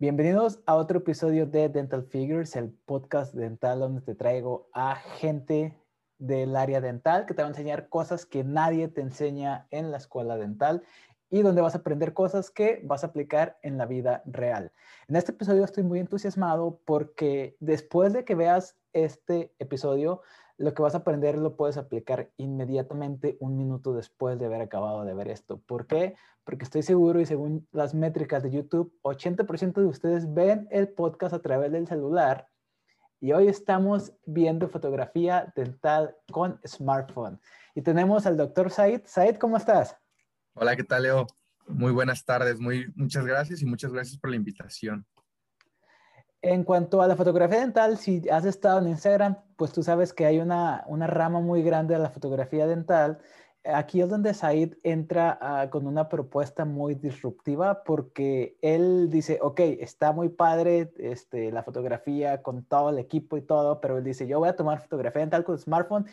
Bienvenidos a otro episodio de Dental Figures, el podcast dental donde te traigo a gente del área dental que te va a enseñar cosas que nadie te enseña en la escuela dental y donde vas a aprender cosas que vas a aplicar en la vida real. En este episodio estoy muy entusiasmado porque después de que veas este episodio, lo que vas a aprender lo puedes aplicar inmediatamente un minuto después de haber acabado de ver esto. ¿Por qué? Porque estoy seguro y según las métricas de YouTube, 80% de ustedes ven el podcast a través del celular y hoy estamos viendo fotografía dental con smartphone. Y tenemos al doctor Said. Said, ¿cómo estás? Hola, ¿qué tal, Leo? Muy buenas tardes, muy, muchas gracias y muchas gracias por la invitación. En cuanto a la fotografía dental, si has estado en Instagram, pues tú sabes que hay una, rama muy grande de la fotografía dental. Aquí es donde Said entra ah, con una propuesta muy disruptiva porque él dice, ok, está muy padre este, la fotografía con todo el equipo y todo, pero él dice, yo voy a tomar fotografía dental con smartphone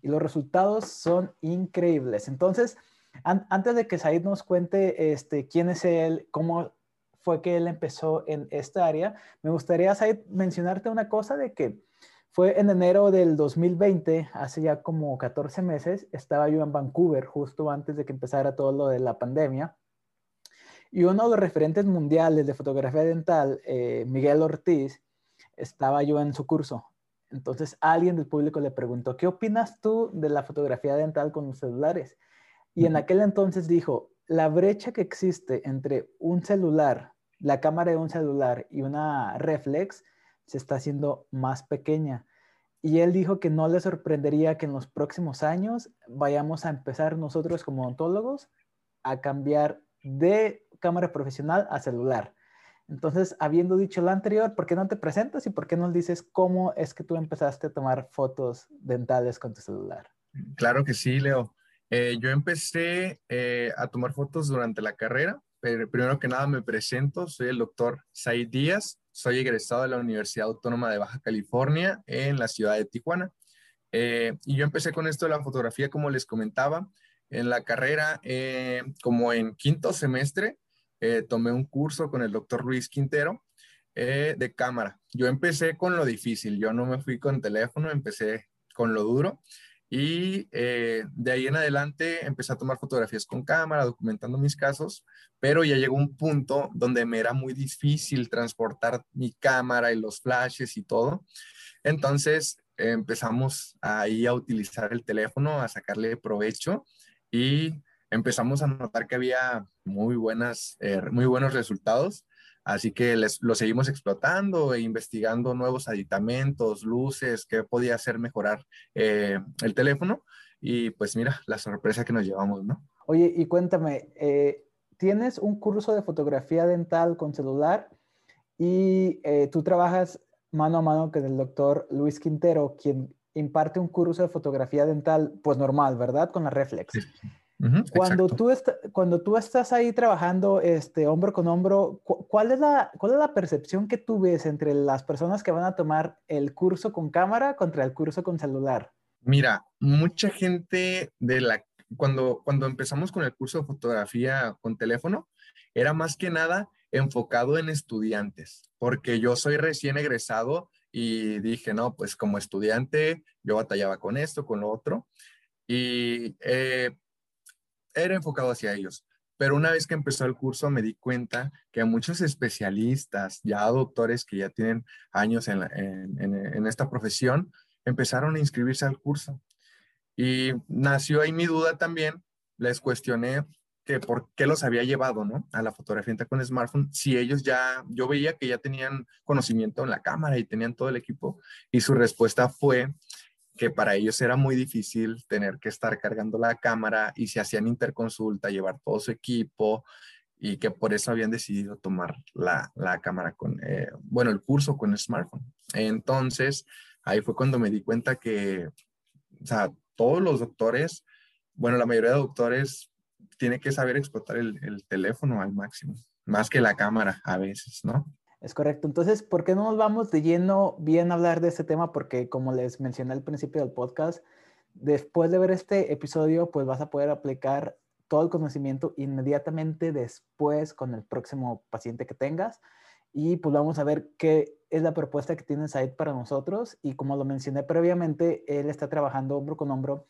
y los resultados son increíbles. Entonces, antes de que Said nos cuente este, quién es él, cómo fue que él empezó en esta área. Me gustaría, Said, mencionarte una cosa de que fue en enero del 2020, hace ya como 14 meses, estaba yo en Vancouver, justo antes de que empezara todo lo de la pandemia. Y uno de los referentes mundiales de fotografía dental, eh, Miguel Ortiz, estaba yo en su curso. Entonces alguien del público le preguntó, ¿qué opinas tú de la fotografía dental con los celulares? Y en aquel entonces dijo, la brecha que existe entre un celular la cámara de un celular y una reflex se está haciendo más pequeña. Y él dijo que no le sorprendería que en los próximos años vayamos a empezar nosotros como odontólogos a cambiar de cámara profesional a celular. Entonces, habiendo dicho lo anterior, ¿por qué no te presentas y por qué no dices cómo es que tú empezaste a tomar fotos dentales con tu celular? Claro que sí, Leo. Eh, yo empecé eh, a tomar fotos durante la carrera primero que nada me presento, soy el doctor Said Díaz, soy egresado de la Universidad Autónoma de Baja California en la ciudad de Tijuana. Eh, y yo empecé con esto de la fotografía, como les comentaba, en la carrera, eh, como en quinto semestre, eh, tomé un curso con el doctor Luis Quintero de cámara. Yo empecé con lo difícil, yo no me fui con teléfono, empecé con lo duro. Y eh, de ahí en adelante empecé a tomar fotografías con cámara, documentando mis casos, pero ya llegó un punto donde me era muy difícil transportar mi cámara y los flashes y todo. Entonces empezamos ahí a utilizar el teléfono, a sacarle provecho y empezamos a notar que había muy, buenas, eh, muy buenos resultados. Así que les, lo seguimos explotando e investigando nuevos aditamentos, luces, qué podía hacer mejorar eh, el teléfono. Y pues mira, la sorpresa que nos llevamos, ¿no? Oye, y cuéntame, eh, tienes un curso de fotografía dental con celular y eh, tú trabajas mano a mano con el doctor Luis Quintero, quien imparte un curso de fotografía dental, pues normal, ¿verdad? Con la Reflex cuando, tú cuando tú estás ahí trabajando este, hombro con hombro, ¿cuál es, la, ¿cuál es la percepción que tú ves entre las personas que van a tomar el curso con cámara contra el curso con celular? Mira, mucha gente de la... Cuando, cuando empezamos con el curso de fotografía con teléfono, era más que nada enfocado en estudiantes, porque yo soy recién egresado y dije, no, pues como estudiante yo batallaba con esto, con lo otro. Y eh, era enfocado hacia ellos. Pero una vez que empezó el curso me di cuenta que muchos especialistas, ya doctores que ya tienen años en, en, esta profesión, empezaron a inscribirse al curso. Y nació ahí mi duda también, les cuestioné que por qué los había llevado, ¿no? A la fotografía con smartphone, si ellos ya, yo veía que ya tenían conocimiento en la cámara y tenían todo el equipo, y su respuesta fue que para ellos era muy difícil tener que estar cargando la cámara y se hacían interconsulta, llevar todo su equipo y que por eso habían decidido tomar la, cámara con, eh, bueno, el curso con el smartphone. Entonces, ahí fue cuando me di cuenta que, o sea, todos los doctores, bueno, la mayoría de doctores tiene que saber explotar el teléfono al máximo, más que la cámara a veces, ¿no? Es correcto. Entonces, ¿por qué no nos vamos de lleno bien a hablar de este tema? Porque como les mencioné al principio del podcast, después de ver este episodio, pues vas a poder aplicar todo el conocimiento inmediatamente después con el próximo paciente que tengas. y pues vamos a ver qué es la propuesta que tiene Said para nosotros y como lo mencioné previamente, él está trabajando hombro con hombro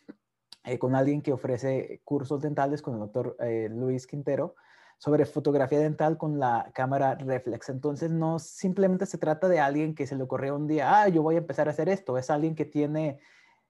eh, con alguien que ofrece cursos dentales, con el doctor eh, Luis Quintero, sobre fotografía dental con la cámara reflex. Entonces, no simplemente se trata de alguien que se le ocurrió un día, ah, yo voy a empezar a hacer esto. Es alguien que tiene,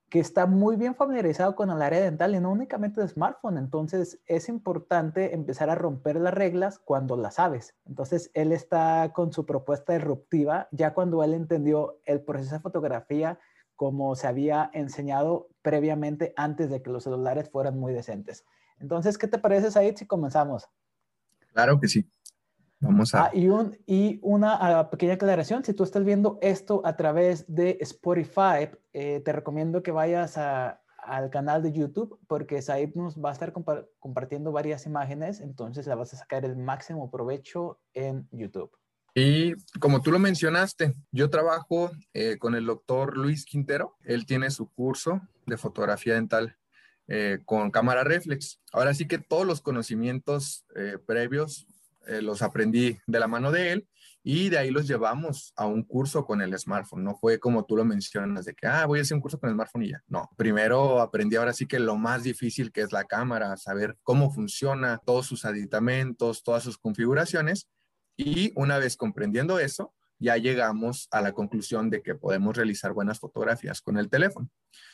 que está muy bien familiarizado con el área dental y no únicamente de smartphone. Entonces, es importante empezar a romper las reglas cuando las sabes. Entonces, él está con su propuesta disruptiva ya cuando él entendió el proceso de fotografía como se había enseñado previamente antes de que los celulares fueran muy decentes. Entonces, ¿qué te parece, Said, si comenzamos? Claro que sí. Vamos a... Ah, y, un, y, una ah, pequeña aclaración, si tú estás viendo esto a través de Spotify, eh, te recomiendo que vayas al canal de YouTube porque Said nos va a estar compartiendo varias imágenes, entonces la vas a sacar el máximo provecho en YouTube. Y como tú lo mencionaste, yo trabajo eh, con el doctor Luis Quintero. Él tiene su curso de fotografía dental eh, con cámara reflex. Ahora sí que todos los conocimientos eh, previos los aprendí de la mano de él y de ahí los llevamos a un curso con el smartphone. No fue como tú lo mencionas, de que, ah, voy a hacer un curso con el smartphone y ya. No, primero aprendí ahora sí que lo más difícil que es la cámara, saber cómo funciona, todos sus aditamentos, todas sus configuraciones y una vez comprendiendo eso, ya llegamos a la conclusión de que podemos realizar buenas fotografías con el teléfono.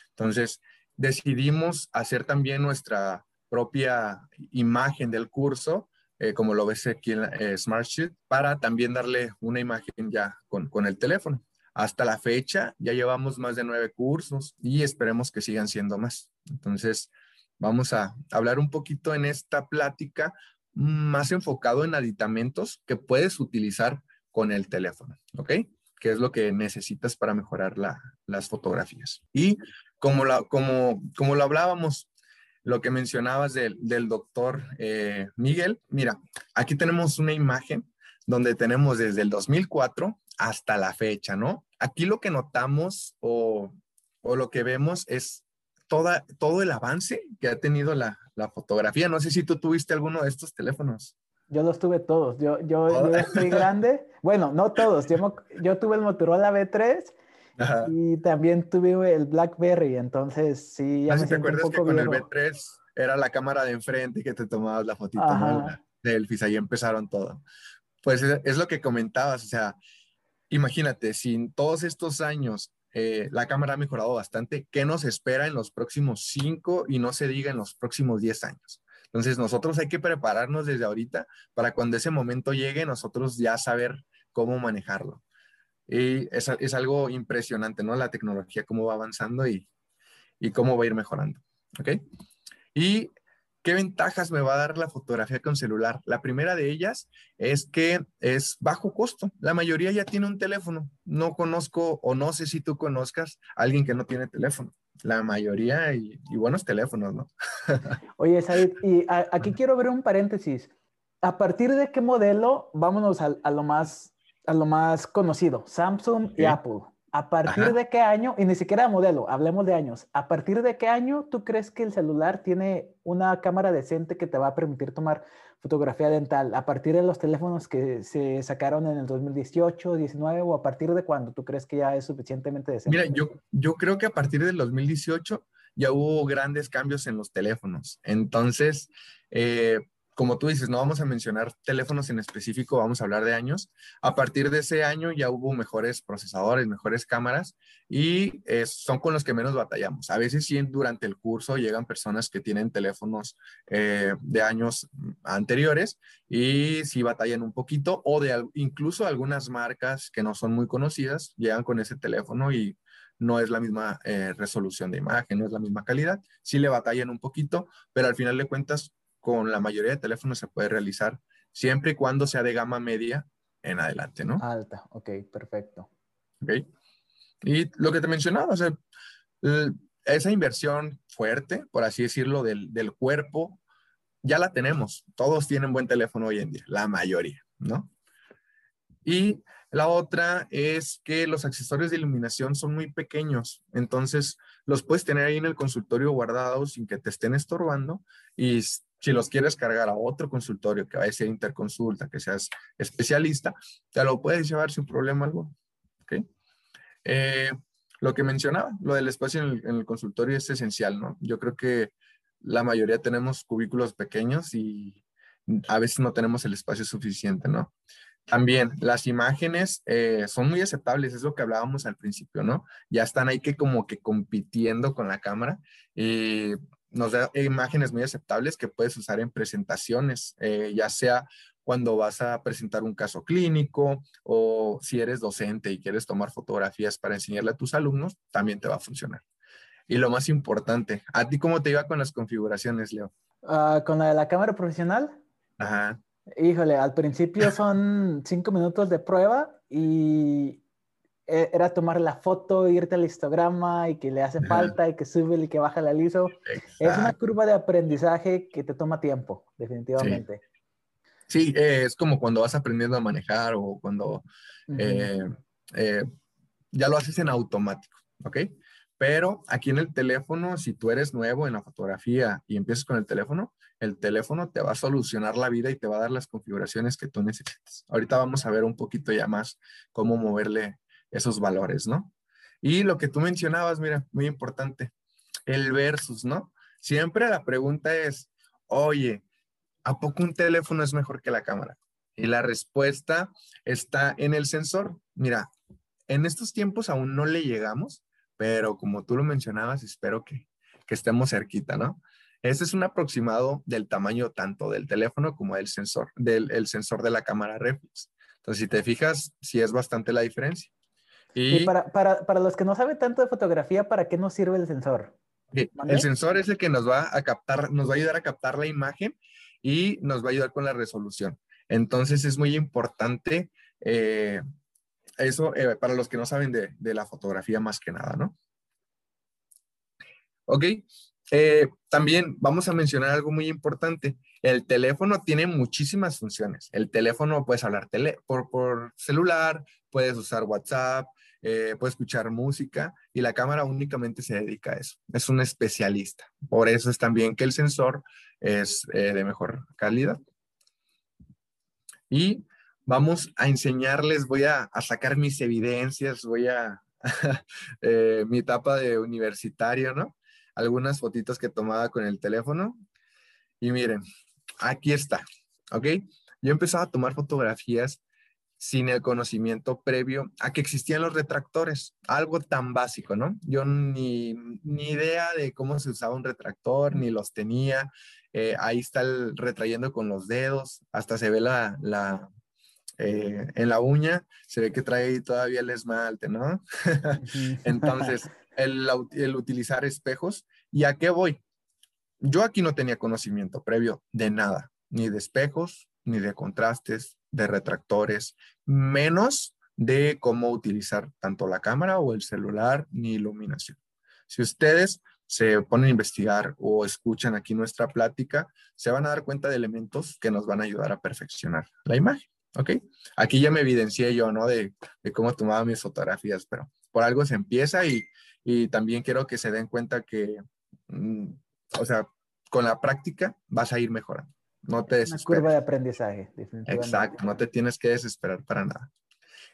Entonces, decidimos hacer también nuestra propia imagen del curso, eh, como lo ves aquí en eh, Smartsheet, para también darle una imagen ya con, con el teléfono. Hasta la fecha ya llevamos más de nueve cursos y esperemos que sigan siendo más. Entonces, vamos a hablar un poquito en esta plática más enfocado en aditamentos que puedes utilizar con el teléfono, ¿ok? Que es lo que necesitas para mejorar las fotografías. Y como, la, como, como lo hablábamos, lo que mencionabas del, del doctor eh, Miguel, mira, aquí tenemos una imagen donde tenemos desde el 2004 hasta la fecha, ¿no? Aquí lo que notamos o, o lo que vemos es toda, todo el avance que ha tenido la, la fotografía. No sé si tú tuviste alguno de estos teléfonos. Yo los tuve todos. Yo, yo, yo estoy grande. Bueno, no todos. Yo, yo tuve el Motorola B3 y también tuve el BlackBerry. Entonces, sí, ya me te acuerdas que con el B3 era la cámara de enfrente y que te tomabas la fotito, ¿no? selfies, ahí empezaron todo. Pues es, es lo que comentabas, o sea, imagínate, sin todos estos años eh, la cámara ha mejorado bastante. ¿Qué nos espera en los próximos cinco y no se diga en los próximos diez años? Entonces, nosotros hay que prepararnos desde ahorita para cuando ese momento llegue, nosotros ya saber cómo manejarlo. Y es, es algo impresionante, ¿no? La tecnología, cómo va avanzando y, y cómo va a ir mejorando. ¿Ok? Y ¿Qué ventajas me va a dar la fotografía con celular? La primera de ellas es que es bajo costo. La mayoría ya tiene un teléfono. No conozco o no sé si tú conozcas a alguien que no tiene teléfono. La mayoría y, buenos teléfonos, ¿no? Oye, Said, y aquí quiero ver un paréntesis. ¿A partir de qué modelo? Vámonos a, lo, más, a lo más conocido, Samsung y Apple. ¿A partir de qué año, y ni siquiera modelo, hablemos de años, ¿a partir de qué año tú crees que el celular tiene una cámara decente que te va a permitir tomar fotografía dental? ¿A partir de los teléfonos que se sacaron en el 2018, 19 o a partir de cuándo tú crees que ya es suficientemente decente? Mira, yo, yo creo que a partir del 2018 ya hubo grandes cambios en los teléfonos. Entonces, eh, como tú dices, no vamos a mencionar teléfonos en específico, vamos a hablar de años. A partir de ese año ya hubo mejores procesadores, mejores cámaras y eh, son con los que menos batallamos. A veces sí durante el curso llegan personas que tienen teléfonos eh, de años anteriores y sí batallan un poquito o de incluso algunas marcas que no son muy conocidas llegan con ese teléfono y no es la misma eh, resolución de imagen, no es la misma calidad, sí le batallan un poquito, pero al final de cuentas con la mayoría de teléfonos se puede realizar siempre y cuando sea de gama media en adelante, ¿no? Alta, ok, perfecto. Ok. Y lo que te mencionaba, o sea, esa inversión fuerte, por así decirlo, del, del cuerpo, ya la tenemos. Todos tienen buen teléfono hoy en día, la mayoría, ¿no? Y la otra es que los accesorios de iluminación son muy pequeños, entonces los puedes tener ahí en el consultorio guardados sin que te estén estorbando y Si los quieres cargar a otro consultorio que vaya a ser interconsulta, que seas especialista, te lo puedes llevar sin problema alguno. ¿Ok? Eh, lo que mencionaba, lo del espacio en el, consultorio es esencial, ¿no? Yo creo que la mayoría tenemos cubículos pequeños y a veces no tenemos el espacio suficiente, ¿no? También las imágenes eh, son muy aceptables, es lo que hablábamos al principio, ¿no? Ya están ahí que como que compitiendo con la cámara y nos da imágenes muy aceptables que puedes usar en presentaciones, eh, ya sea cuando vas a presentar un caso clínico o si eres docente y quieres tomar fotografías para enseñarle a tus alumnos, también te va a funcionar. Y lo más importante, ¿a ti cómo te iba con las configuraciones, Leo? Ah, ¿Con la de la cámara profesional? Ajá. Híjole, al principio son cinco minutos de prueba y era tomar la foto, irte al histograma y que le hace falta y que sube y que baja la liso. Es una curva de aprendizaje que te toma tiempo, definitivamente. Sí, eh, es como cuando vas aprendiendo a manejar o cuando eh, eh, ya lo haces en automático, ¿ok? Pero aquí en el teléfono, si tú eres nuevo en la fotografía y empiezas con el teléfono, el teléfono te va a solucionar la vida y te va a dar las configuraciones que tú necesitas. Ahorita vamos a ver un poquito ya más cómo moverle esos valores, ¿no? Y lo que tú mencionabas, mira, muy importante, el versus, ¿no? Siempre la pregunta es, oye, ¿a poco un teléfono es mejor que la cámara? Y la respuesta está en el sensor. Mira, en estos tiempos aún no le llegamos, pero como tú lo mencionabas, espero que, que estemos cerquita, ¿no? Este es un aproximado del tamaño tanto del teléfono como del sensor, del el sensor de la cámara reflex. Entonces, si te fijas, sí es bastante la diferencia. Y, para, para, para, los que no saben tanto de fotografía, ¿para qué nos sirve el sensor? El sensor es el que nos va a captar, nos va a ayudar a captar la imagen y nos va a ayudar con la resolución. Entonces es muy importante eh, eso eh, para los que no saben de, de, la fotografía más que nada, ¿no? Ok, eh, también vamos a mencionar algo muy importante. El teléfono tiene muchísimas funciones. El teléfono puedes hablar tele por, por celular, puedes usar WhatsApp, eh, puede escuchar música y la cámara únicamente se dedica a eso. Es un especialista. Por eso es también que el sensor es eh, de mejor calidad. Y vamos a enseñarles, voy a, sacar mis evidencias, voy a eh, mi etapa de universitario, ¿no? Algunas fotitos que tomaba con el teléfono. Y miren, aquí está, ¿ok? Yo empezaba a tomar fotografías sin el conocimiento previo a que existían los retractores, algo tan básico, ¿no? Yo ni, idea de cómo se usaba un retractor, ni los tenía. Eh, ahí está el retrayendo con los dedos, hasta se ve la, la eh, en la uña, se ve que trae todavía el esmalte, ¿no? Entonces, el, el utilizar espejos, ¿y a qué voy? Yo aquí no tenía conocimiento previo de nada, ni de espejos, ni de contrastes, de retractores, menos de cómo utilizar tanto la cámara o el celular ni iluminación. Si ustedes se ponen a investigar o escuchan aquí nuestra plática, se van a dar cuenta de elementos que nos van a ayudar a perfeccionar la imagen. ¿Ok? Aquí ya me evidencié yo, ¿no? De, cómo tomaba mis fotografías, pero por algo se empieza y, también quiero que se den cuenta que, mm, o sea, con la práctica vas a ir mejorando. No te desesperes. Una curva de aprendizaje, Exacto, no te tienes que desesperar para nada.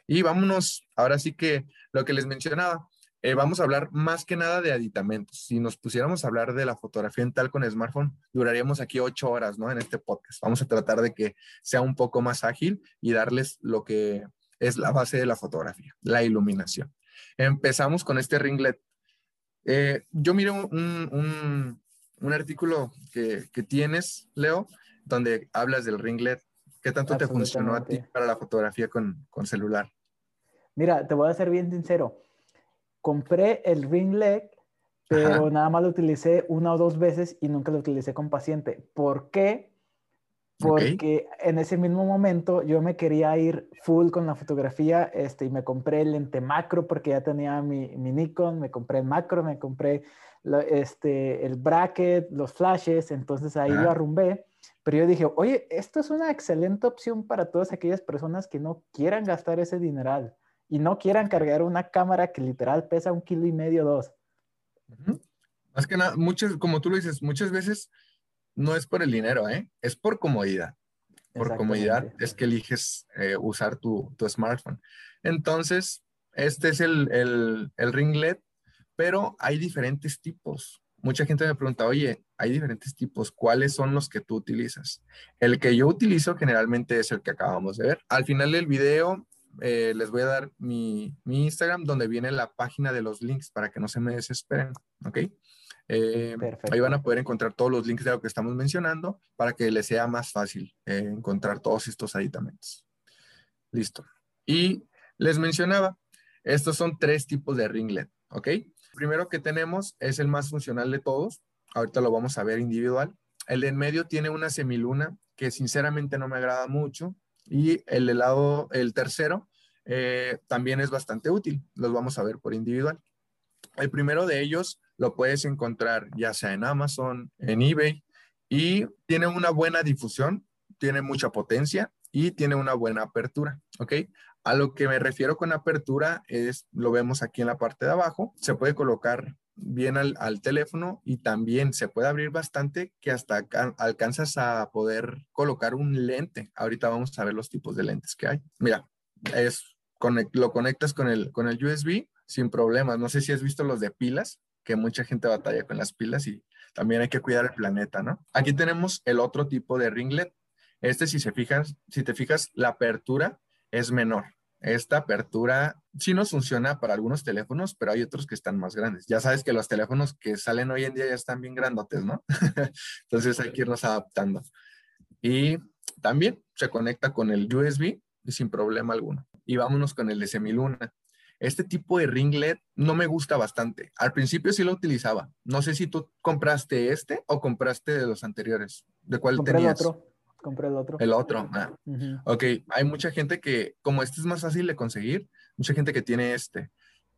Y vámonos, ahora sí que lo que les mencionaba, eh, vamos a hablar más que nada de aditamentos. Si nos pusiéramos a hablar de la fotografía en tal con smartphone, duraríamos aquí ocho horas, ¿no? En este podcast. Vamos a tratar de que sea un poco más ágil y darles lo que es la base de la fotografía, la iluminación. Empezamos con este ringlet. Eh, yo miré un, artículo que, que, tienes, Leo, donde hablas del ringlet. ¿Qué tanto te funcionó a ti para la fotografía con, con celular? Mira, te voy a ser bien sincero. Compré el ringlet, pero nada más lo utilicé una o dos veces y nunca lo utilicé con paciente. ¿Por qué? Porque en ese mismo momento yo me quería ir full con la fotografía este, y me compré el lente macro porque ya tenía mi, mi Nikon, me compré el macro, me compré este, el bracket, los flashes, entonces ahí lo arrumbé pero yo dije, oye, esto es una excelente opción para todas aquellas personas que no quieran gastar ese dineral y no quieran cargar una cámara que literal pesa un kilo y medio, dos. Más que nada, muchas, como tú lo dices, muchas veces no es por el dinero, ¿eh? Es por comodidad. Por comodidad es que eliges eh, usar tu, tu, smartphone. Entonces, este es el, el, el ringlet, pero hay diferentes tipos. Mucha gente me pregunta, oye, hay diferentes tipos, ¿cuáles son los que tú utilizas? El que yo utilizo generalmente es el que acabamos de ver. Al final del video eh, les voy a dar mi, mi, Instagram donde viene la página de los links para que no se me desesperen, ¿ok? Eh, ahí van a poder encontrar todos los links de lo que estamos mencionando para que les sea más fácil eh, encontrar todos estos aditamentos. Listo. Y les mencionaba, estos son tres tipos de ringlet, ¿ok? Primero que tenemos es el más funcional de todos. Ahorita lo vamos a ver individual. El de en medio tiene una semiluna que sinceramente no me agrada mucho. Y el helado, el tercero, eh, también es bastante útil. Los vamos a ver por individual. El primero de ellos lo puedes encontrar ya sea en Amazon, en eBay, y tiene una buena difusión, tiene mucha potencia y tiene una buena apertura, ¿ok? A lo que me refiero con apertura es, lo vemos aquí en la parte de abajo, se puede colocar bien al, teléfono y también se puede abrir bastante que hasta alcanzas a poder colocar un lente. Ahorita vamos a ver los tipos de lentes que hay. Mira, es, lo conectas con el, con el USB sin problemas. No sé si has visto los de pilas, que mucha gente batalla con las pilas y también hay que cuidar el planeta, ¿no? Aquí tenemos el otro tipo de ringlet. Este, si se fijas, si te fijas, la apertura es menor esta apertura sí nos funciona para algunos teléfonos, pero hay otros que están más grandes. Ya sabes que los teléfonos que salen hoy en día ya están bien grandotes, ¿no? Entonces hay que irnos adaptando. Y también se conecta con el USB sin problema alguno. Y vámonos con el de semiluna. Este tipo de ringlet no me gusta bastante. Al principio sí lo utilizaba. No sé si tú compraste este o compraste de los anteriores. ¿De cuál tenías? otro compré el otro. El otro, ah. Ok, hay mucha gente que, como este es más fácil de conseguir, mucha gente que tiene este.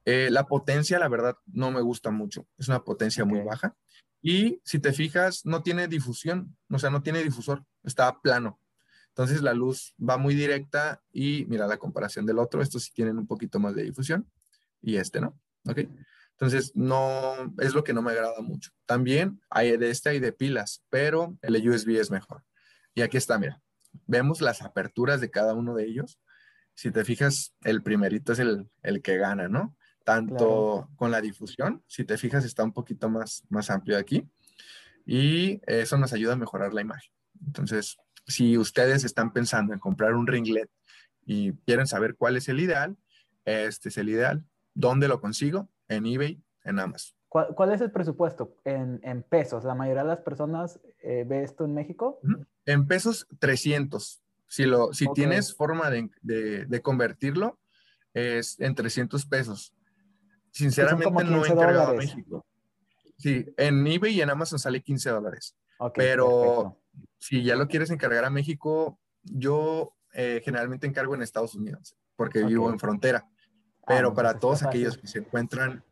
Eh, la potencia, la verdad, no me gusta mucho. Es una potencia muy baja. Y si te fijas, no tiene difusión, o sea, no tiene difusor, está plano. Entonces la luz va muy directa y mira la comparación del otro, estos sí tienen un poquito más de difusión y este no. Ok. Entonces, no es lo que no me agrada mucho. También hay de este y de pilas, pero el USB es mejor. Y aquí está, mira, vemos las aperturas de cada uno de ellos. Si te fijas, el primerito es el, que gana, ¿no? Tanto con la difusión, si te fijas, está un poquito más, más amplio aquí. Y eso nos ayuda a mejorar la imagen. Entonces, si ustedes están pensando en comprar un ringlet y quieren saber cuál es el ideal, este es el ideal. ¿Dónde lo consigo? En eBay, en Amazon. ¿Cuál, es el presupuesto en, pesos? ¿La mayoría de las personas eh, ve esto en México? En pesos, 300. Si, lo, si tienes forma de, convertirlo, es en 300 pesos. Sinceramente no he encargado a México. Sí, en eBay y en Amazon sale 15 dólares. pero si ya lo quieres encargar a México, yo eh, generalmente encargo en Estados Unidos, porque vivo en frontera. Pero ah, para todos aquellos que se encuentran,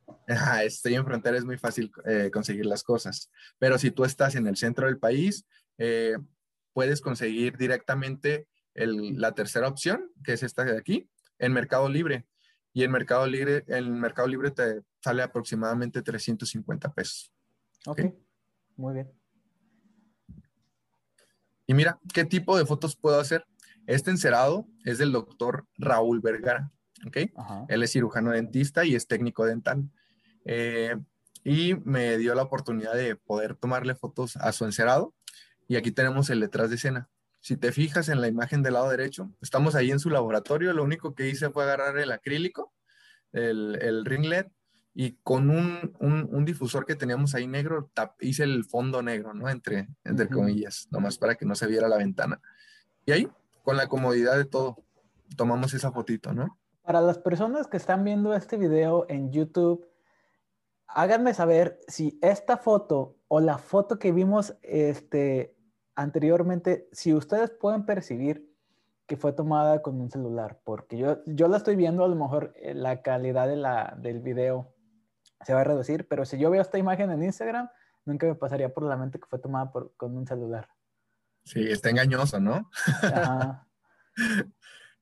estoy en frontera, es muy fácil eh, conseguir las cosas. Pero si tú estás en el centro del país, eh, puedes conseguir directamente la tercera opción, que es esta de aquí, en Mercado Libre. Y en Mercado Libre, en Mercado Libre te sale aproximadamente 350 pesos. Ok, muy bien. Y mira, ¿qué tipo de fotos puedo hacer? Este encerado es del doctor Raúl Vergara. ¿Ok? Él es cirujano dentista y es técnico dental. Eh, y me dio la oportunidad de poder tomarle fotos a su encerado. Y aquí tenemos el detrás de escena. Si te fijas en la imagen del lado derecho, estamos ahí en su laboratorio. Lo único que hice fue agarrar el acrílico, el, el ringlet, y con un, un, difusor que teníamos ahí negro, hice el fondo negro, ¿no? Entre, entre comillas, nomás para que no se viera la ventana. Y ahí, con la comodidad de todo, tomamos esa fotito, ¿no? Para las personas que están viendo este video en YouTube, háganme saber si esta foto o la foto que vimos este, anteriormente, si ustedes pueden percibir que fue tomada con un celular, porque yo, yo la estoy viendo, a lo mejor eh, la calidad de la, del video se va a reducir, pero si yo veo esta imagen en Instagram, nunca me pasaría por la mente que fue tomada por, con un celular. Sí, está engañoso, ¿no?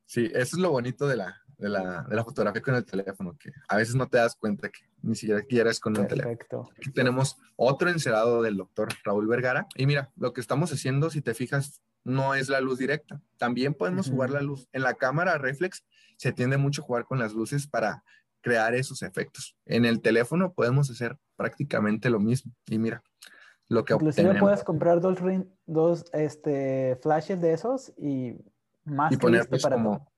sí, eso es lo bonito de la, de la, de la fotografía con el teléfono, que a veces no te das cuenta que ni siquiera es con un teléfono. Aquí tenemos otro encerado del doctor Raúl Vergara. Y mira, lo que estamos haciendo, si te fijas, no es la luz directa. También podemos jugar la luz. En la cámara reflex se tiende mucho a jugar con las luces para crear esos efectos. En el teléfono podemos hacer prácticamente lo mismo. Y mira, lo que Inclusive puedes comprar dos, dos este, flashes de esos y más y poner pues, para como...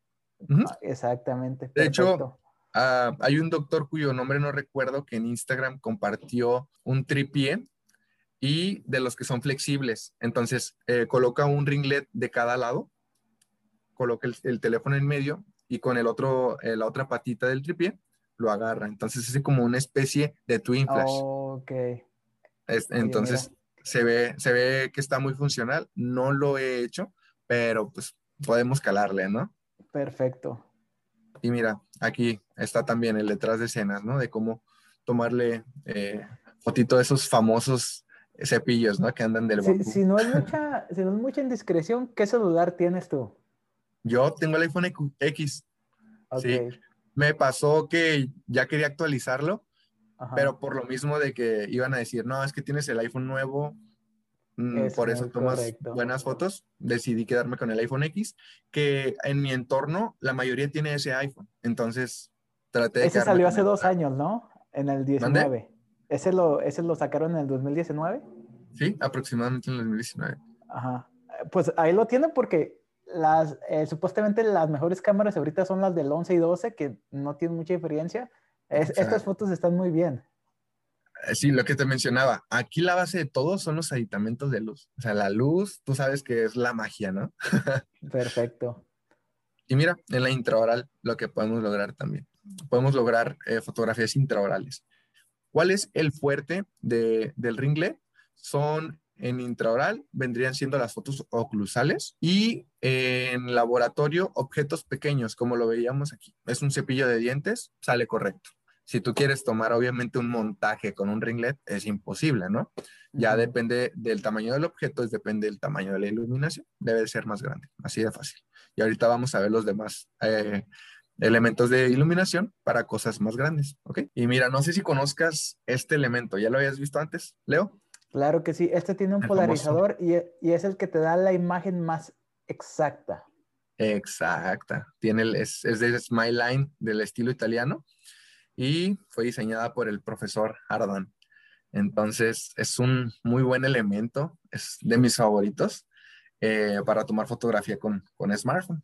Ah, exactamente. De hecho, ah, hay un doctor cuyo nombre no recuerdo que en Instagram compartió un tripié y de los que son flexibles. Entonces, eh, coloca un ringlet de cada lado, coloca el, teléfono en medio y con el otro, eh, la otra patita del tripié lo agarra. Entonces, es como una especie de twin flash. ok. entonces, se ve, se ve que está muy funcional. No lo he hecho, pero pues podemos calarle, ¿no? Perfecto. Y mira, aquí está también el detrás de escenas, ¿no? De cómo tomarle eh, fotito de esos famosos cepillos, ¿no? Que andan del banco. Si, no es mucha, si no es mucha indiscreción, ¿qué celular tienes tú? Yo tengo el iPhone X. Sí. Me pasó que ya quería actualizarlo, pero por lo mismo de que iban a decir, no, es que tienes el iPhone nuevo, mm, por eso tomas buenas fotos, decidí quedarme con el iPhone X, que en mi entorno la mayoría tiene ese iPhone. Entonces, traté de... Ese salió hace dos años, ¿no? En el 19. ¿Ese lo, ¿Ese lo sacaron en el 2019? Sí, aproximadamente en el 2019. Ajá. Pues ahí lo tienen porque las, eh, supuestamente las mejores cámaras ahorita son las del 11 y 12, que no tienen mucha diferencia. estas fotos están muy bien. Eh, sí, lo que te mencionaba, aquí la base de todo son los aditamentos de luz. O sea, la luz, tú sabes que es la magia, ¿no? Perfecto. Y mira, en la intraoral lo que podemos lograr también. Podemos lograr eh, fotografías intraorales. ¿Cuál es el fuerte de, del ringlet? Son en intraoral, vendrían siendo las fotos oclusales y en laboratorio, objetos pequeños, como lo veíamos aquí. Es un cepillo de dientes, sale correcto. Si tú quieres tomar, obviamente, un montaje con un ringlet, es imposible, ¿no? Ya depende del tamaño del objeto, depende del tamaño de la iluminación. Debe ser más grande, así de fácil. Y ahorita vamos a ver los demás eh, elementos de iluminación para cosas más grandes, ¿ok? Y mira, no sé si conozcas este elemento, ¿ya lo habías visto antes, Leo? Claro que sí, este tiene un polarizador y, es el que te da la imagen más exacta. Exacta, tiene el, es, es de Smile Line del estilo italiano y fue diseñada por el profesor Ardan. Entonces es un muy buen elemento, es de mis favoritos eh, para tomar fotografía con, con smartphone.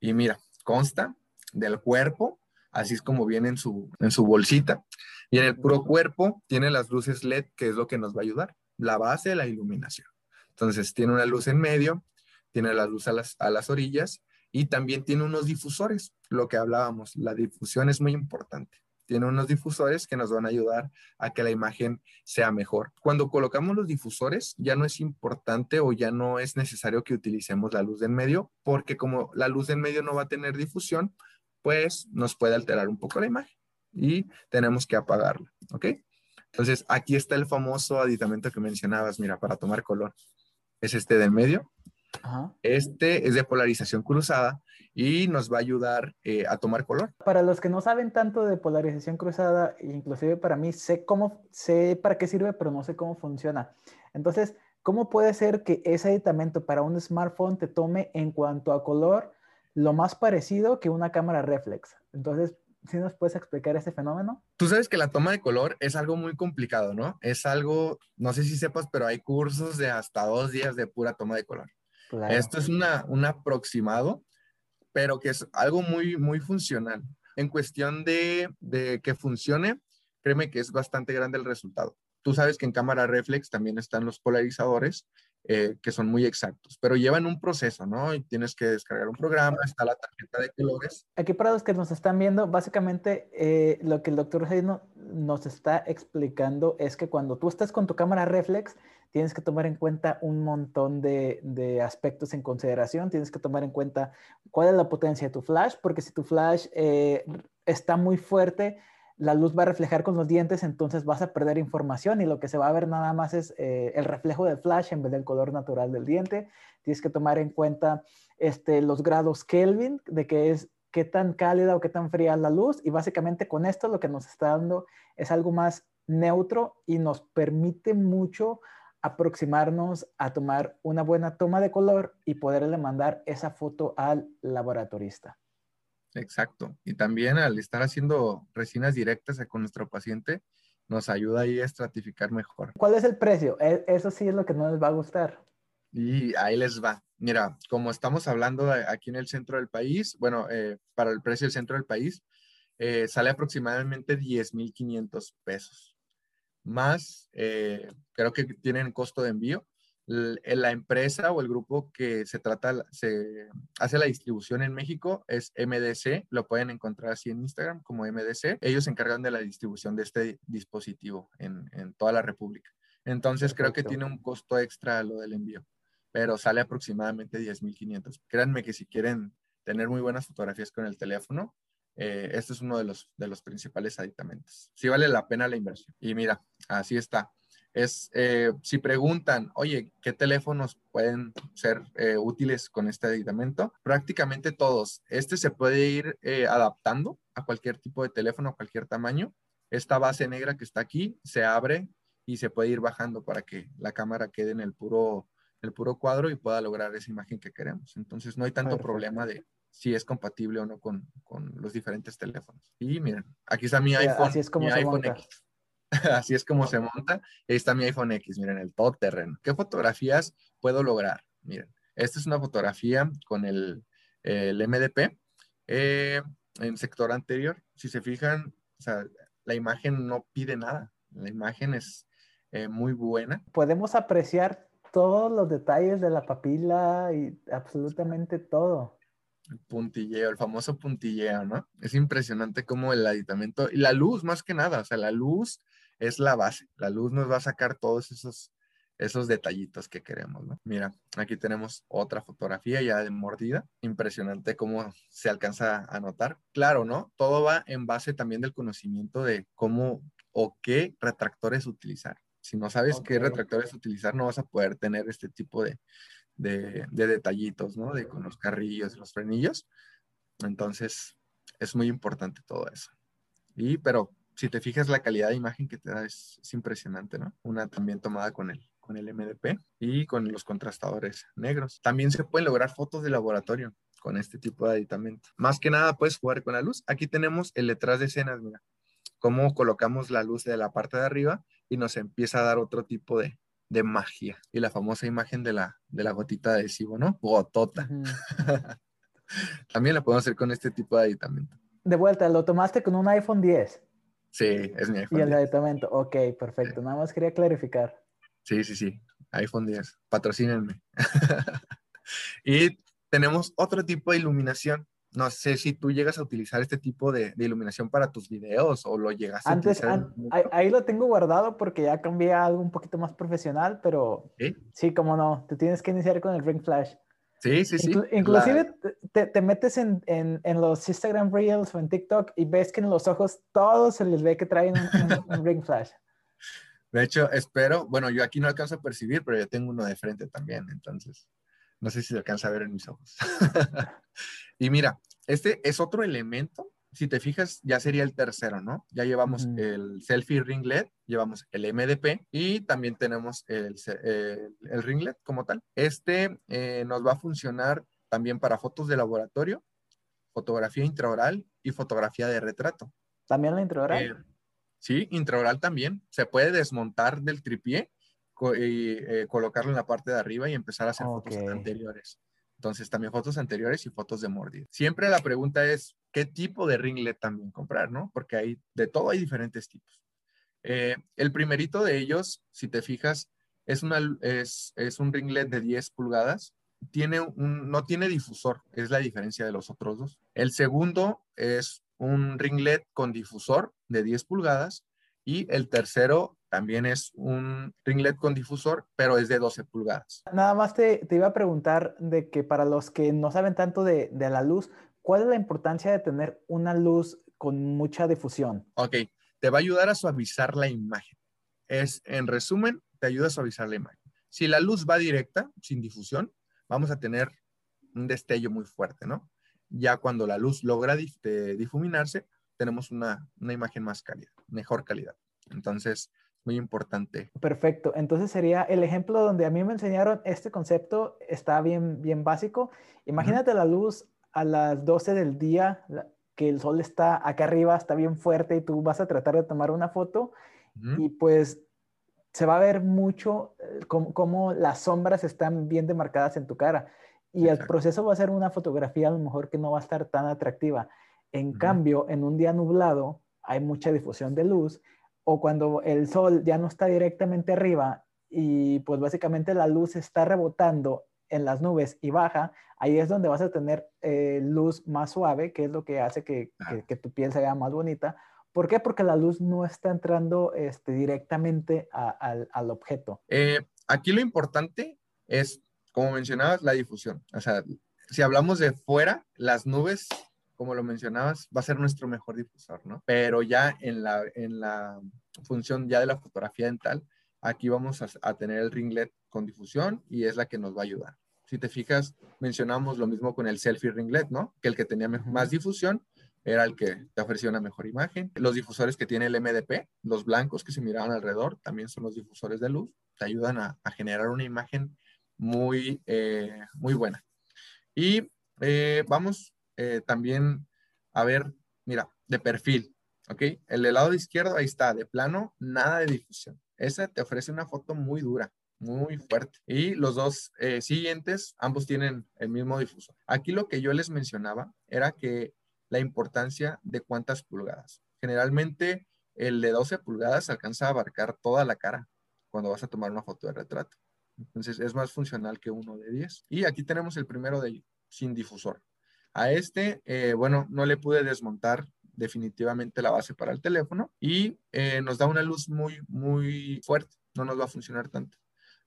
Y mira, consta del cuerpo, así es como viene en su, en su bolsita. Y en el puro cuerpo tiene las luces LED, que es lo que nos va a ayudar, la base de la iluminación. Entonces tiene una luz en medio, tiene la luz a las, a las orillas y también tiene unos difusores, lo que hablábamos, la difusión es muy importante. Tiene unos difusores que nos van a ayudar a que la imagen sea mejor. Cuando colocamos los difusores, ya no es importante o ya no es necesario que utilicemos la luz en medio, porque como la luz en medio no va a tener difusión, pues nos puede alterar un poco la imagen y tenemos que apagarla, ¿ok? Entonces, aquí está el famoso aditamento que mencionabas, mira, para tomar color. Es este del medio. Este es de polarización cruzada y nos va a ayudar eh, a tomar color. Para los que no saben tanto de polarización cruzada, inclusive para mí, sé cómo, sé para qué sirve, pero no sé cómo funciona. Entonces, ¿cómo puede ser que ese aditamento para un smartphone te tome en cuanto a color lo más parecido que una cámara reflex. Entonces, ¿sí nos puedes explicar ese fenómeno? Tú sabes que la toma de color es algo muy complicado, ¿no? Es algo, no sé si sepas, pero hay cursos de hasta dos días de pura toma de color. Esto es una, un aproximado, pero que es algo muy, muy funcional. En cuestión de, de que funcione, créeme que es bastante grande el resultado. Tú sabes que en cámara reflex también están los polarizadores eh, que son muy exactos, pero llevan un proceso, ¿no? Y tienes que descargar un programa, está la tarjeta de colores. Aquí para los que nos están viendo, básicamente eh, lo que el doctor Heino nos está explicando es que cuando tú estás con tu cámara reflex, tienes que tomar en cuenta un montón de, de, aspectos en consideración. Tienes que tomar en cuenta cuál es la potencia de tu flash, porque si tu flash eh, está muy fuerte, la luz va a reflejar con los dientes, entonces vas a perder información y lo que se va a ver nada más es eh, el reflejo del flash en vez del color natural del diente. Tienes que tomar en cuenta este, los grados Kelvin, de qué es, qué tan cálida o qué tan fría es la luz y básicamente con esto lo que nos está dando es algo más neutro y nos permite mucho aproximarnos a tomar una buena toma de color y poderle mandar esa foto al laboratorista. Exacto. Y también al estar haciendo resinas directas con nuestro paciente, nos ayuda ahí a estratificar mejor. ¿Cuál es el precio? E, eso sí es lo que no les va a gustar. Y ahí les va. Mira, como estamos hablando aquí en el centro del país, bueno, eh, para el precio del centro del país, eh, sale aproximadamente 10,500 pesos. Más, eh, creo que tienen costo de envío la empresa o el grupo que se trata, se hace la distribución en México es MDC, lo pueden encontrar así en Instagram como MDC. Ellos se encargan de la distribución de este dispositivo en, toda la República. Entonces creo que tiene un costo extra lo del envío, pero sale aproximadamente 10.500. Créanme que si quieren tener muy buenas fotografías con el teléfono, eh, este es uno de los, de los principales aditamentos. Sí vale la pena la inversión. Y mira, así está es, eh, si preguntan, oye, ¿qué teléfonos pueden ser eh, útiles con este aditamento? Prácticamente todos. Este se puede ir eh, adaptando a cualquier tipo de teléfono, a cualquier tamaño. Esta base negra que está aquí se abre y se puede ir bajando para que la cámara quede en el puro, el puro cuadro y pueda lograr esa imagen que queremos. Entonces no hay tanto problema de si es compatible o no con, con, los diferentes teléfonos. Y miren, aquí está mi iPhone, así es como mi iPhone X. Así es como se monta. Ahí está mi iPhone X, miren, el todo terreno. ¿Qué fotografías puedo lograr? Miren, esta es una fotografía con el, el MDP. Eh, en sector anterior, si se fijan, o sea, la imagen no pide nada. La imagen es eh, muy buena. Podemos apreciar todos los detalles de la papila y absolutamente todo. El puntilleo, el famoso puntilleo, ¿no? Es impresionante cómo el aditamento y la luz, más que nada, o sea, la luz es la base. La luz nos va a sacar todos esos, esos detallitos que queremos, ¿no? Mira, aquí tenemos otra fotografía ya de mordida. Impresionante cómo se alcanza a notar. Claro, ¿no? Todo va en base también del conocimiento de cómo o qué retractores utilizar. Si no sabes qué retractores utilizar, no vas a poder tener este tipo de, de, detallitos, ¿no? De con los carrillos, los frenillos. Entonces, es muy importante todo eso. Y, pero si te fijas, la calidad de imagen que te da es, impresionante, ¿no? Una también tomada con el, con el MDP y con los contrastadores negros. También se pueden lograr fotos de laboratorio con este tipo de aditamento. Más que nada puedes jugar con la luz. Aquí tenemos el detrás de escenas, mira, cómo colocamos la luz de la parte de arriba y nos empieza a dar otro tipo de, de magia. Y la famosa imagen de la, de la gotita de adhesivo, ¿no? Gotota. También la podemos hacer con este tipo de aditamento. De vuelta, lo tomaste con un iPhone 10. Sí, es mi iPhone. Y el aditamento, ok, perfecto. Nada más quería clarificar. Sí, sí, sí. iPhone 10. Patrocínenme. y tenemos otro tipo de iluminación no sé si tú llegas a utilizar este tipo de, iluminación para tus videos o lo llegas a Antes, utilizar. ahí, lo tengo guardado porque ya cambié a algo un poquito más profesional, pero sí, como no, te tienes que iniciar con el Ring Flash. Sí, sí, sí. inclusive te, metes en, los Instagram Reels o en TikTok y ves que en los ojos todos se les ve que traen un, Ring Flash. De hecho, espero, bueno, yo aquí no alcanzo a percibir, pero yo tengo uno de frente también, entonces no sé si se alcanza a ver en mis ojos. y mira, este es otro elemento. Si te fijas, ya sería el tercero, ¿no? Ya llevamos el selfie ringlet, llevamos el MDP y también tenemos el, el, ringlet como tal. Este eh, nos va a funcionar también para fotos de laboratorio, fotografía intraoral y fotografía de retrato. ¿También la intraoral? Eh, sí, intraoral también. Se puede desmontar del tripié y eh, colocarlo en la parte de arriba y empezar a hacer fotos anteriores. Entonces, también fotos anteriores y fotos de mordida. Siempre la pregunta es, ¿qué tipo de ringlet también comprar, no? Porque hay, de todo hay diferentes tipos. Eh, el primerito de ellos, si te fijas, es, una, es, es un ringlet de 10 pulgadas. Tiene un, no tiene difusor, es la diferencia de los otros dos. El segundo es un ringlet con difusor de 10 pulgadas y el tercero también es un ringlet con difusor, pero es de 12 pulgadas. Nada más te, te iba a preguntar de que para los que no saben tanto de, de, la luz, ¿cuál es la importancia de tener una luz con mucha difusión? Ok, te va a ayudar a suavizar la imagen. Es, en resumen, te ayuda a suavizar la imagen. Si la luz va directa, sin difusión, vamos a tener un destello muy fuerte, ¿no? Ya cuando la luz logra difuminarse, tenemos una, una imagen más cálida, mejor calidad. Entonces, muy importante. Perfecto. Entonces sería el ejemplo donde a mí me enseñaron este concepto, está bien, bien básico. Imagínate la luz a las 12 del día, que el sol está acá arriba, está bien fuerte y tú vas a tratar de tomar una foto y pues se va a ver mucho eh, cómo, las sombras están bien demarcadas en tu cara. Y el proceso va a ser una fotografía a lo mejor que no va a estar tan atractiva. En cambio, en un día nublado hay mucha difusión de luz o cuando el sol ya no está directamente arriba y pues básicamente la luz está rebotando en las nubes y baja, ahí es donde vas a tener eh, luz más suave, que es lo que hace que, tu piel se vea más bonita. ¿Por qué? Porque la luz no está entrando este, directamente al, objeto. Eh, aquí lo importante es, como mencionabas, la difusión. O sea, si hablamos de fuera, las nubes, como lo mencionabas, va a ser nuestro mejor difusor, ¿no? Pero ya en la, en la función ya de la fotografía dental, aquí vamos a, tener el ringlet con difusión y es la que nos va a ayudar. Si te fijas, mencionamos lo mismo con el selfie ringlet, ¿no? Que el que tenía más difusión era el que te ofrecía una mejor imagen. Los difusores que tiene el MDP, los blancos que se miraban alrededor, también son los difusores de luz, te ayudan a, generar una imagen muy, eh, muy buena. Y eh, vamos eh, también a ver, mira, de perfil, ¿ok? El del lado izquierdo, ahí está, de plano, nada de difusión. Esa te ofrece una foto muy dura, muy fuerte. Y los dos eh, siguientes, ambos tienen el mismo difusor. Aquí lo que yo les mencionaba era que la importancia de cuántas pulgadas. Generalmente el de 12 pulgadas alcanza a abarcar toda la cara cuando vas a tomar una foto de retrato. Entonces es más funcional que uno de 10. Y aquí tenemos el primero de sin difusor. A este, eh, bueno, no le pude desmontar definitivamente la base para el teléfono y eh, nos da una luz muy, muy fuerte, no nos va a funcionar tanto.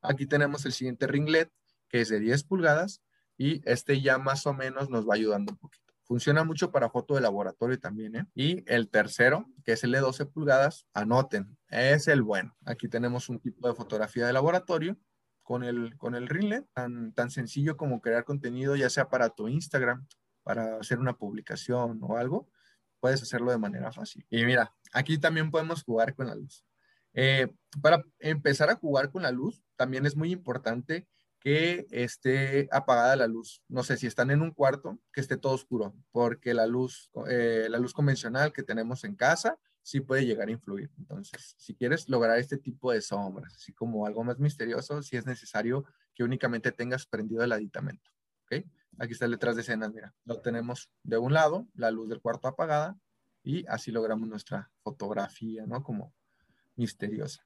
Aquí tenemos el siguiente ringlet, que es de 10 pulgadas y este ya más o menos nos va ayudando un poquito. Funciona mucho para foto de laboratorio también, ¿eh? Y el tercero, que es el de 12 pulgadas, anoten, es el bueno. Aquí tenemos un tipo de fotografía de laboratorio con el, con el ringlet, tan, tan sencillo como crear contenido, ya sea para tu Instagram, para hacer una publicación o algo puedes hacerlo de manera fácil. Y mira, aquí también podemos jugar con la luz. Eh, para empezar a jugar con la luz, también es muy importante que esté apagada la luz. No sé si están en un cuarto, que esté todo oscuro, porque la luz, eh, la luz convencional que tenemos en casa sí puede llegar a influir. Entonces, si quieres lograr este tipo de sombras, así como algo más misterioso, sí es necesario que únicamente tengas prendido el aditamento. ¿ok? Aquí está el detrás de escenas, mira. Lo tenemos de un lado, la luz del cuarto apagada, y así logramos nuestra fotografía, ¿no? Como misteriosa.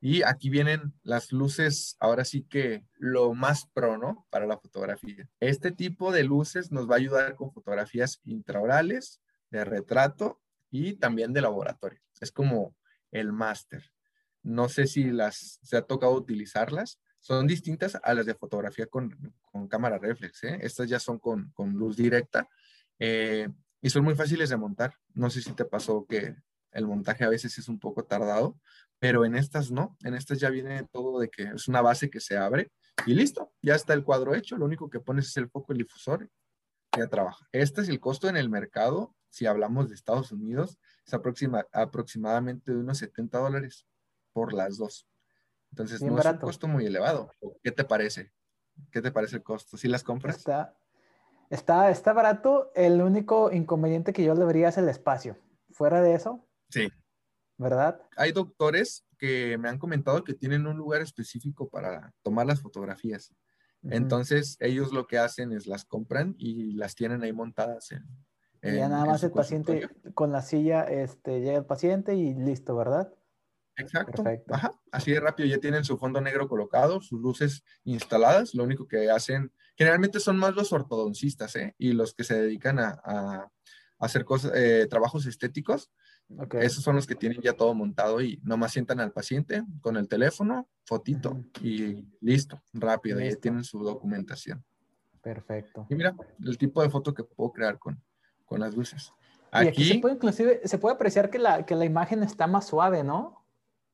Y aquí vienen las luces, ahora sí que lo más pro, ¿no? Para la fotografía. Este tipo de luces nos va a ayudar con fotografías intraorales, de retrato y también de laboratorio. Es como el máster. No sé si las se ha tocado utilizarlas, son distintas a las de fotografía con, cámara reflex. ¿eh? Estas ya son con, luz directa eh, y son muy fáciles de montar. No sé si te pasó que el montaje a veces es un poco tardado, pero en estas no. En estas ya viene todo de que es una base que se abre y listo, ya está el cuadro hecho. Lo único que pones es el foco, el difusor ya trabaja. Este es el costo en el mercado. Si hablamos de Estados Unidos, es aproximadamente de unos 70 dólares por las dos. Entonces, no es un costo muy elevado. ¿Qué te parece? ¿Qué te parece el costo? ¿Si las compras? Está, está, está barato. El único inconveniente que yo le vería es el espacio. Fuera de eso. Sí. ¿Verdad? Hay doctores que me han comentado que tienen un lugar específico para tomar las fotografías. Entonces, ellos lo que hacen es las compran y las tienen ahí montadas en. y ya nada más el paciente con la silla, este, llega el paciente y listo, ¿verdad? Exacto. Ajá. Así de rápido ya tienen su fondo negro colocado, sus luces instaladas. Lo único que hacen, generalmente son más los ortodoncistas, ¿eh? Y los que se dedican a, hacer cosas, eh, trabajos estéticos. Esos son los que tienen ya todo montado y nomás sientan al paciente con el teléfono, fotito y listo, rápido, ya tienen su documentación. Perfecto. Y mira, el tipo de foto que puedo crear con, con las luces. Aquí, y aquí se puede inclusive, se puede apreciar que la, que la imagen está más suave, ¿no?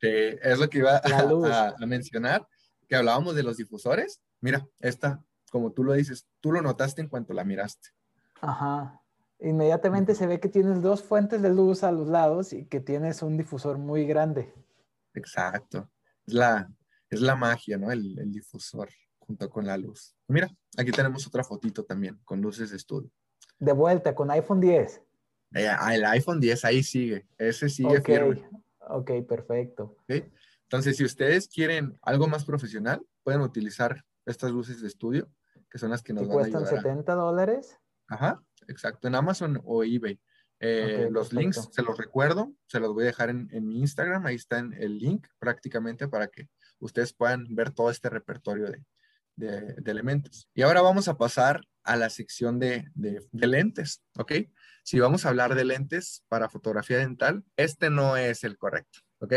Es lo que iba a, mencionar, que hablábamos de los difusores. Mira, esta, como tú lo dices, tú lo notaste en cuanto la miraste. Ajá. Inmediatamente se ve que tienes dos fuentes de luz a los lados y que tienes un difusor muy grande. Exacto. Es la, es la magia, ¿no? El, el difusor junto con la luz. Mira, aquí tenemos otra fotito también con luces de estudio. De vuelta con iPhone 10. Eh, el iPhone 10 ahí sigue. Ese sigue firme. Ok, perfecto. Entonces, si ustedes quieren algo más profesional, pueden utilizar estas luces de estudio, que son las que nos van a ayudar. cuestan 70 dólares? Ajá, exacto, en Amazon o eBay. Eh, los links se los recuerdo, se los voy a dejar en, mi Instagram, ahí está en el link prácticamente para que ustedes puedan ver todo este repertorio de, elementos. Y ahora vamos a pasar a la sección de, de, lentes, ¿ok? Si vamos a hablar de lentes para fotografía dental, este no es el correcto. ¿ok?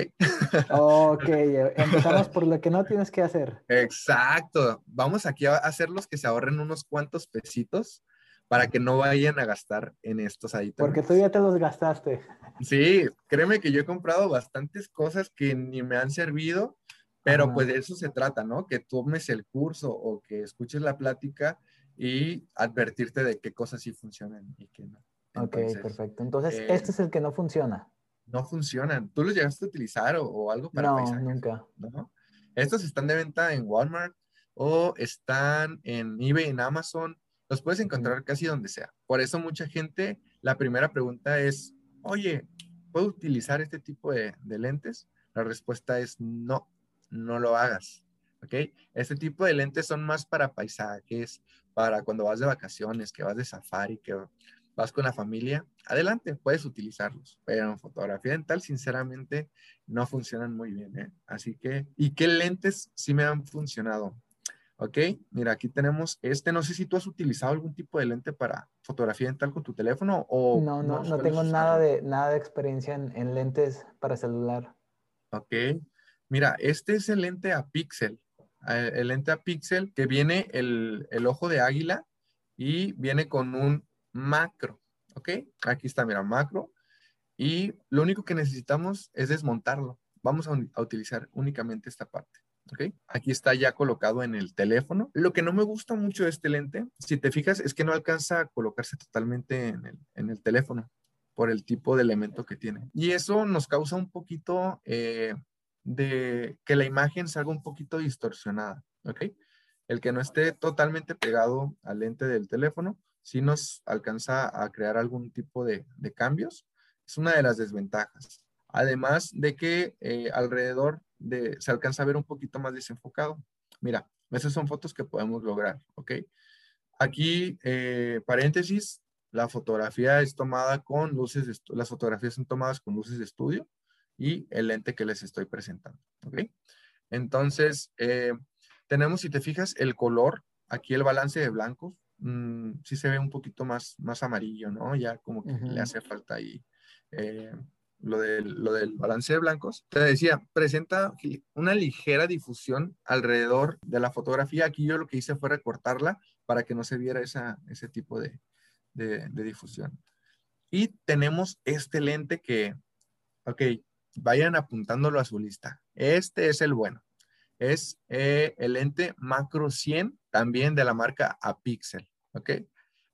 Ok, empezamos por lo que no tienes que hacer. Exacto. Vamos aquí a hacerlos que se ahorren unos cuantos pesitos para que no vayan a gastar en estos ahí. Porque tú ya te los gastaste. Sí, créeme que yo he comprado bastantes cosas que ni me han servido, pero pues de eso se trata, ¿no? Que tomes el curso o que escuches la plática y advertirte de qué cosas sí funcionan y qué no. ok, perfecto. Entonces, eh, este es el que no funciona. No funcionan. ¿Tú los llegaste a utilizar o, algo para no, nunca. ¿no? Estos están de venta en Walmart o están en eBay, en Amazon los puedes encontrar casi donde sea. Por eso mucha gente, la primera pregunta es, oye, ¿puedo utilizar este tipo de, lentes? La respuesta es no, no lo hagas. ¿Ok? Este tipo de lentes son más para paisajes, para cuando vas de vacaciones, que vas de safari, que vas con la familia. Adelante, puedes utilizarlos. Pero en fotografía dental, sinceramente, no funcionan muy bien. ¿eh? Así que, ¿y qué lentes sí me han funcionado? Ok, mira, aquí tenemos este. No sé si tú has utilizado algún tipo de lente para fotografía dental con tu teléfono o... No, no, no, tengo nada de, nada de experiencia en, lentes para celular. Ok, mira, este es el lente a píxel. Eh, el lente a píxel que viene el, el ojo de águila y viene con un macro. Ok, aquí está, mira, macro. Y lo único que necesitamos es desmontarlo. Vamos a utilizar únicamente esta parte. Aquí está ya colocado en el teléfono. Lo que no me gusta mucho de este lente, si te fijas, es que no alcanza a colocarse totalmente en el, teléfono por el tipo de elemento que tiene. Y eso nos causa un poquito eh, de que la imagen salga un poquito distorsionada, ¿ok? El que no esté totalmente pegado al lente del teléfono, sí nos alcanza a crear algún tipo de, cambios. Es una de las desventajas. Además de que eh, alrededor se alcanza a ver un poquito más desenfocado. Mira, esas son fotos que podemos lograr, ¿ok? Aquí, eh, paréntesis, la fotografía es tomada con luces, de las fotografías son tomadas con luces de estudio y el lente que les estoy presentando, ¿ok? Entonces, eh, tenemos, si te fijas, el color, aquí el balance de blancos, mm, sí se ve un poquito más, más amarillo, ¿no? Ya como que le hace falta ahí eh, lo del, lo del balance de blancos, te decía, presenta una ligera difusión alrededor de la fotografía. Aquí yo lo que hice fue recortarla para que no se viera esa, ese tipo de, de, difusión. Y tenemos este lente que, ok, vayan apuntándolo a su lista. Este es el bueno. Es eh, el lente Macro 100, también de la marca Apixel, ok.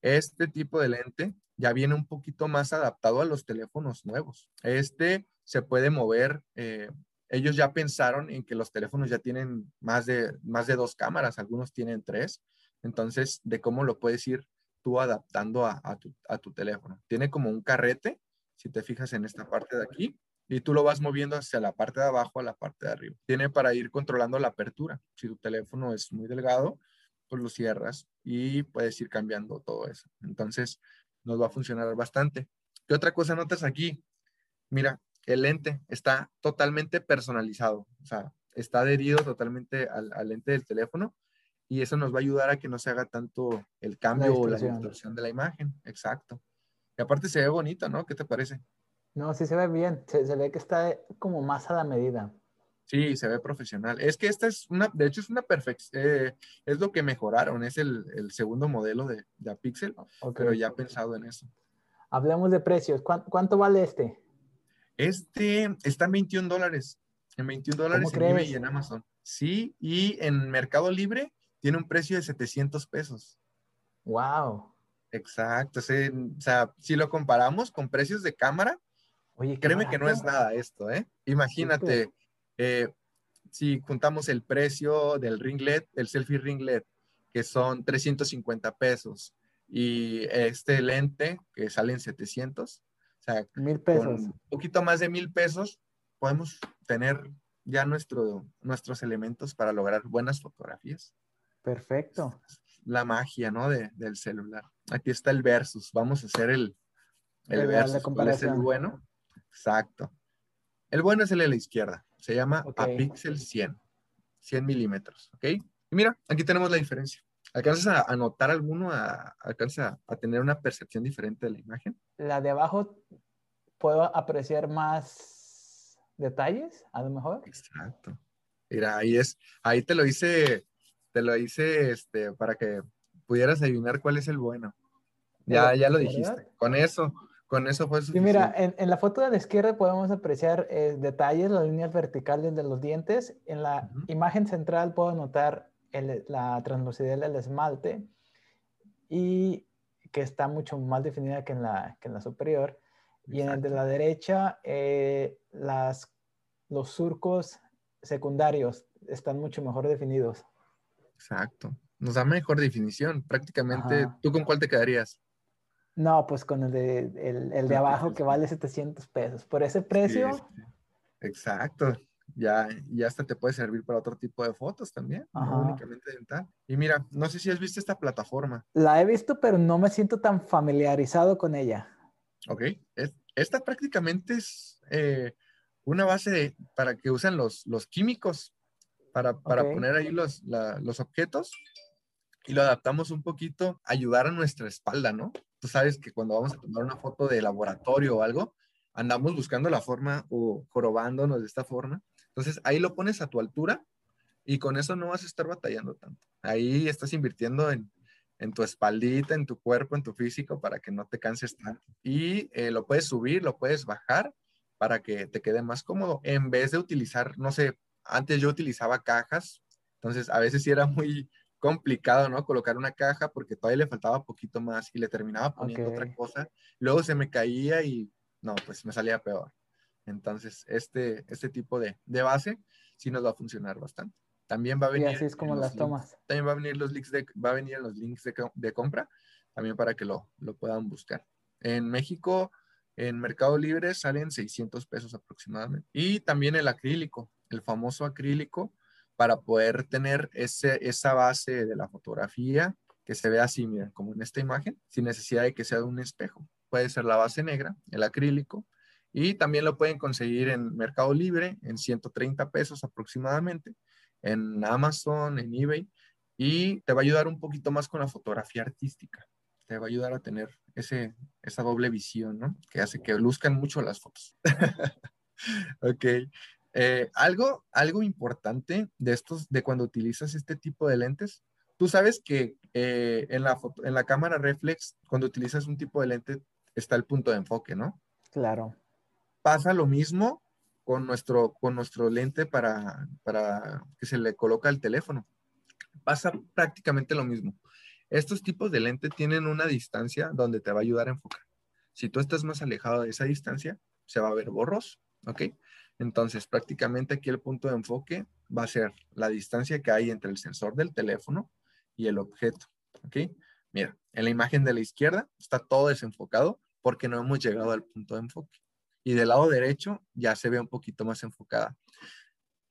Este tipo de lente ya viene un poquito más adaptado a los teléfonos nuevos. Este se puede mover. Eh, ellos ya pensaron en que los teléfonos ya tienen más de, más de dos cámaras, algunos tienen tres. Entonces, de cómo lo puedes ir tú adaptando a, tu, a tu teléfono. Tiene como un carrete, si te fijas en esta parte de aquí, y tú lo vas moviendo hacia la parte de abajo a la parte de arriba. Tiene para ir controlando la apertura. Si tu teléfono es muy delgado, pues lo cierras y puedes ir cambiando todo eso. Entonces, nos va a funcionar bastante. ¿Qué otra cosa notas aquí? Mira, el lente está totalmente personalizado, o sea, está adherido totalmente al, lente del teléfono y eso nos va a ayudar a que no se haga tanto el cambio o la distorsión de la imagen. Exacto. Y aparte se ve bonito, ¿no? ¿Qué te parece? No, sí se ve bien. Se, ve que está como más a la medida. Sí, se ve profesional. Es que esta es una, de hecho es una perfección, eh, es lo que mejoraron, es el, segundo modelo de, de Pixel, pero ya pensado en eso. Hablemos de precios. ¿Cuánto, vale este? Este está en 21 dólares, en 21 dólares en eBay y en Amazon. Sí, y en Mercado Libre tiene un precio de 700 pesos. Wow. Exacto, o sea, si lo comparamos con precios de cámara, Oye, créeme que no es nada esto, ¿eh? Imagínate, eh, si juntamos el precio del ringlet, del selfie ringlet, que son 350 pesos, y este lente que sale en 700, o sea, mil pesos. un poquito más de mil pesos, podemos tener ya nuestro, nuestros elementos para lograr buenas fotografías. Perfecto. La magia, ¿no? De, del celular. Aquí está el versus. Vamos a hacer el, el, versus. ¿Cuál es el bueno? Exacto. El bueno es el de la izquierda. Se llama a Apixel 100. 100 milímetros, ¿ok? Y mira, aquí tenemos la diferencia. ¿Alcanzas a, notar alguno? A, ¿Alcanzas a, tener una percepción diferente de la imagen? La de abajo, ¿puedo apreciar más detalles, a lo mejor? Exacto. Mira, ahí es, ahí te lo hice, te lo hice este, para que pudieras adivinar cuál es el bueno. Ya, ya lo dijiste. Con eso, con eso fue suficiente. Y mira, en, la foto de la izquierda podemos apreciar eh, detalles, las líneas verticales de los dientes. En la imagen central puedo notar la translucidez del esmalte y que está mucho más definida que en la, que en la superior. Y en el de la derecha, eh, las, los surcos secundarios están mucho mejor definidos. Exacto. Nos da mejor definición. Prácticamente, ¿tú con cuál te quedarías? No, pues con el de, el, de abajo que vale 700 pesos. Por ese precio. Exacto ya, ya hasta te puede servir para otro tipo de fotos también, no únicamente dental. Y mira, no sé si has visto esta plataforma. La he visto, pero no me siento tan familiarizado con ella. Ok, esta prácticamente es eh, una base para que usen los, los químicos para, para poner ahí los, los objetos y lo adaptamos un poquito, ayudar a nuestra espalda, ¿no? Tú sabes que cuando vamos a tomar una foto de laboratorio o algo, andamos buscando la forma o jorobándonos de esta forma entonces ahí lo pones a tu altura y con eso no vas a estar batallando tanto. Ahí estás invirtiendo en, tu espaldita, en tu cuerpo, en tu físico para que no te canses tanto. Y eh, lo puedes subir, lo puedes bajar para que te quede más cómodo. En vez de utilizar, no sé, antes yo utilizaba cajas, entonces a veces sí era muy complicado, ¿no? Colocar una caja porque todavía le faltaba poquito más y le terminaba poniendo otra cosa. Luego se me caía y no, pues me salía peor. Entonces, este, este tipo de, base sí nos va a funcionar bastante. También va a venir. Y así es como las tomas. también va a venir los links de, va a venir los links de, compra, también para que lo, lo, puedan buscar. En México, en Mercado Libre salen 600 pesos aproximadamente. Y también el acrílico, el famoso acrílico, para poder tener ese, esa base de la fotografía que se vea así, miren, como en esta imagen, sin necesidad de que sea de un espejo. Puede ser la base negra, el acrílico, y también lo pueden conseguir en Mercado Libre en 130 pesos aproximadamente, en Amazon, en eBay, y te va a ayudar un poquito más con la fotografía artística. Te va a ayudar a tener ese, esa doble visión, ¿no? Que hace que luzcan mucho las fotos. ok. Eh, algo, algo importante de estos, de cuando utilizas este tipo de lentes, tú sabes que eh, en, la foto, en la cámara reflex, cuando utilizas un tipo de lente, está el punto de enfoque, ¿no? Claro pasa lo mismo con nuestro, con nuestro lente para, para que se le coloca el teléfono. Pasa prácticamente lo mismo. Estos tipos de lente tienen una distancia donde te va a ayudar a enfocar. Si tú estás más alejado de esa distancia, se va a ver borroso, ¿ok? Entonces, prácticamente aquí el punto de enfoque va a ser la distancia que hay entre el sensor del teléfono y el objeto. Mira, en la imagen de la izquierda está todo desenfocado porque no hemos llegado al punto de enfoque y del lado derecho ya se ve un poquito más enfocada.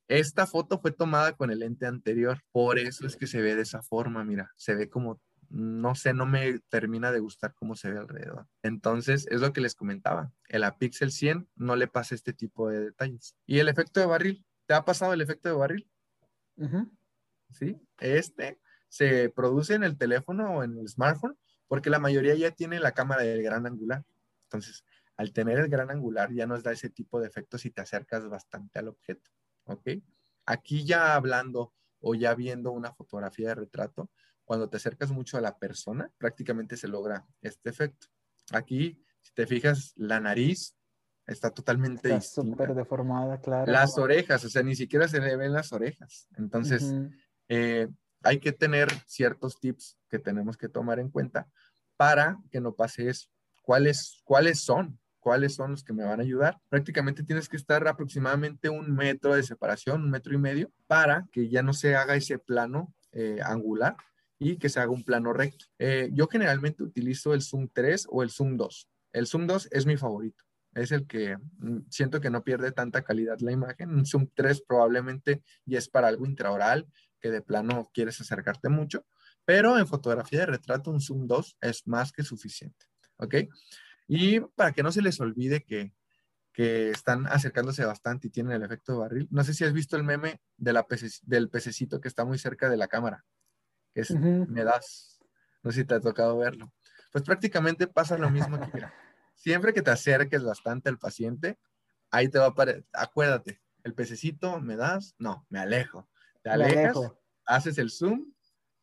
Esta foto fue tomada con el lente anterior, por eso es que se ve de esa forma, mira, se ve como, no sé, no me termina de gustar cómo se ve alrededor. Entonces, es lo que les comentaba, el Apixel 100 no le pasa este tipo de detalles. ¿Y el efecto de barril? ¿Te ha pasado el efecto de barril? Sí, este se produce en el teléfono o en el smartphone porque la mayoría ya tiene la cámara del gran angular. Entonces, al tener el gran angular ya nos da ese tipo de efectos si te acercas bastante al objeto, ¿ok? Aquí ya hablando o ya viendo una fotografía de retrato, cuando te acercas mucho a la persona, prácticamente se logra este efecto. Aquí, si te fijas, la nariz está totalmente está súper deformada, claro. Las orejas, o sea, ni siquiera se le ven las orejas. Entonces, eh, hay que tener ciertos tips que tenemos que tomar en cuenta para que no pase eso. ¿Cuáles, ¿Cuáles son? ¿Cuáles son los que me van a ayudar? Prácticamente tienes que estar aproximadamente un metro de separación, un metro y medio, para que ya no se haga ese plano eh, angular y que se haga un plano recto. Eh, yo generalmente utilizo el zoom 3 o el zoom 2. El zoom 2 es mi favorito. Es el que mm, siento que no pierde tanta calidad la imagen. Un zoom 3 probablemente ya es para algo intraoral, que de plano quieres acercarte mucho, pero en fotografía de retrato un zoom 2 es más que suficiente. ¿Ok? Y para que no se les olvide que, que están acercándose bastante y tienen el efecto de barril, no sé si has visto el meme del pececito que está muy cerca de la cámara que es me das. No sé si te ha tocado verlo. Pues prácticamente pasa lo mismo aquí. Mira, siempre que te acerques bastante al paciente, ahí te va a aparecer, acuérdate, el pececito, me das, no, me alejo. Te alejas, haces el zoom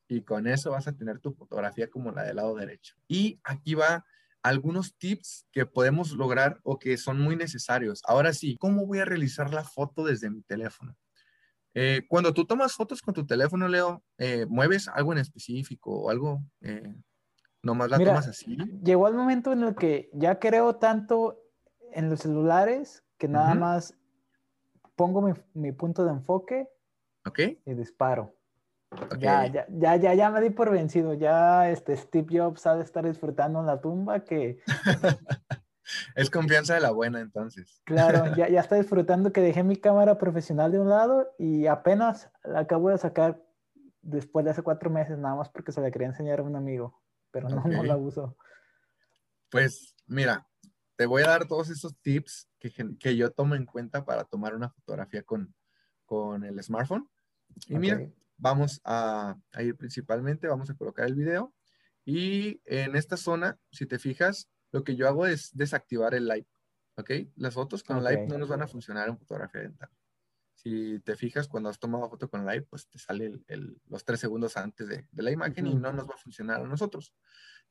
y con eso vas a tener tu fotografía como la del lado derecho. Y aquí va algunos tips que podemos lograr o que son muy necesarios. Ahora sí, ¿cómo voy a realizar la foto desde mi teléfono? Eh, cuando tú tomas fotos con tu teléfono, Leo, eh, ¿mueves algo en específico o algo? Eh, ¿Nomás la tomas así? Llegó el momento en el que ya creo tanto en los celulares que nada más pongo mi, punto de enfoque y disparo. Ya, ya, ya, ya, ya me di por vencido. Ya este Steve Jobs ha de estar disfrutando en la tumba que Es confianza de la buena, entonces. Claro, ya, ya está disfrutando que dejé mi cámara profesional de un lado y apenas la acabo de sacar después de hace cuatro meses, nada más porque se la quería enseñar a un amigo, pero no, no la uso. Pues mira, te voy a dar todos esos tips que, que yo tomo en cuenta para tomar una fotografía con, con el smartphone. Y mira, vamos a, a ir principalmente, vamos a colocar el video. Y en esta zona, si te fijas, lo que yo hago es desactivar el live, ¿ok? Las fotos con live no nos van a funcionar en fotografía dental. Si te fijas, cuando has tomado foto con live, pues te sale los tres segundos antes de, la imagen y no nos va a funcionar a nosotros.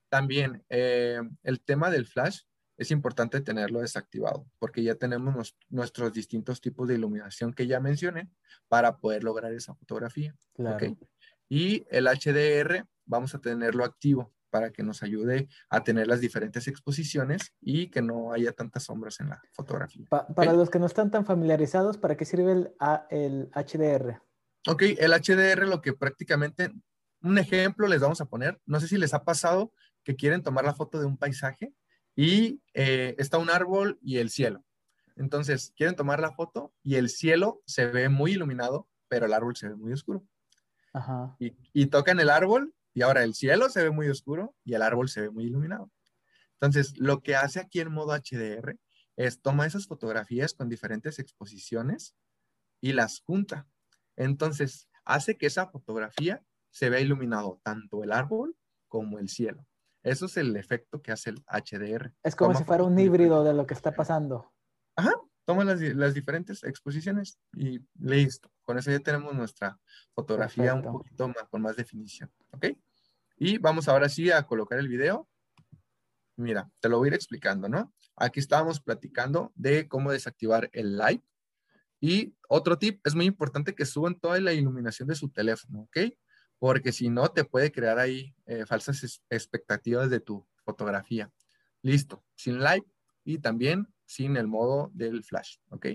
También eh, el tema del flash es importante tenerlo desactivado porque ya tenemos nuestros distintos tipos de iluminación que ya mencioné para poder lograr esa fotografía. Claro. Y el HDR vamos a tenerlo activo para que nos ayude a tener las diferentes exposiciones y que no haya tantas sombras en la fotografía. para los que no están tan familiarizados, ¿para qué sirve el, el HDR? Ok, el HDR lo que prácticamente, un ejemplo les vamos a poner, no sé si les ha pasado que quieren tomar la foto de un paisaje y eh, está un árbol y el cielo. Entonces, quieren tomar la foto y el cielo se ve muy iluminado, pero el árbol se ve muy oscuro. Ajá. Y, y tocan el árbol y ahora el cielo se ve muy oscuro y el árbol se ve muy iluminado. Entonces, lo que hace aquí en modo HDR es toma esas fotografías con diferentes exposiciones y las junta. Entonces, hace que esa fotografía se vea iluminado tanto el árbol como el cielo. Eso es el efecto que hace el HDR. Es como si fuera un híbrido de lo que está pasando. Ajá, toma las, diferentes exposiciones y listo. Con eso ya tenemos nuestra fotografía un poquito más, con más definición. ¿Ok? Y vamos ahora sí a colocar el video. Mira, te lo voy a ir explicando, ¿no? Aquí estábamos platicando de cómo desactivar el light. Y otro tip, es muy importante que suban toda la iluminación de su teléfono, ¿ok? Porque si no, te puede crear ahí eh, falsas expectativas de tu fotografía. Listo, sin light y también sin el modo del flash, ¿ok?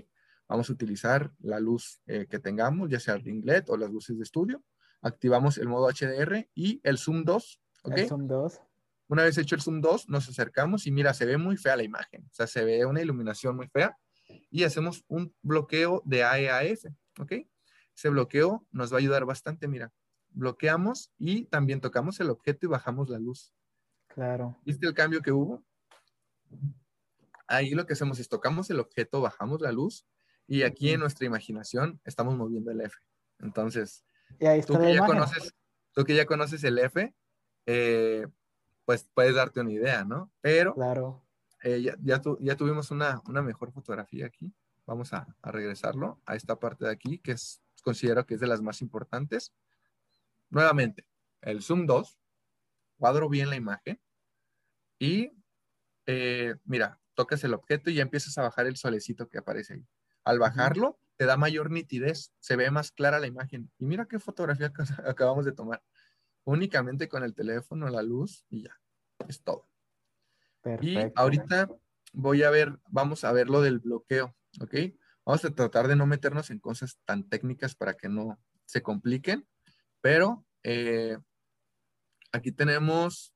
Vamos a utilizar la luz eh, que tengamos, ya sea el ring LED o las luces de estudio activamos el modo HDR y el zoom 2. ¿ok? El zoom 2. Una vez hecho el zoom 2, nos acercamos y mira, se ve muy fea la imagen. O sea, se ve una iluminación muy fea y hacemos un bloqueo de AEAF. ¿Ok? Ese bloqueo nos va a ayudar bastante. Mira, bloqueamos y también tocamos el objeto y bajamos la luz. Claro. ¿Viste el cambio que hubo? Ahí lo que hacemos es tocamos el objeto, bajamos la luz y aquí en nuestra imaginación estamos moviendo el F. Entonces, tú, que ya conoces, tú que ya conoces el F, eh, pues puedes darte una idea, ¿no? Pero claro. Eh, ya, ya, ya, tuvimos una, una, mejor fotografía aquí. Vamos a, a, regresarlo a esta parte de aquí, que es, considero que es de las más importantes. Nuevamente, el zoom 2, cuadro bien la imagen y eh, mira, tocas el objeto y ya empiezas a bajar el solecito que aparece ahí. Al bajarlo, te da mayor nitidez, se ve más clara la imagen. Y mira qué fotografía acabamos de tomar. Únicamente con el teléfono, la luz y ya. Es todo. Y ahorita voy a ver, vamos a ver lo del bloqueo, ¿ok? Vamos a tratar de no meternos en cosas tan técnicas para que no se compliquen, pero eh, aquí tenemos,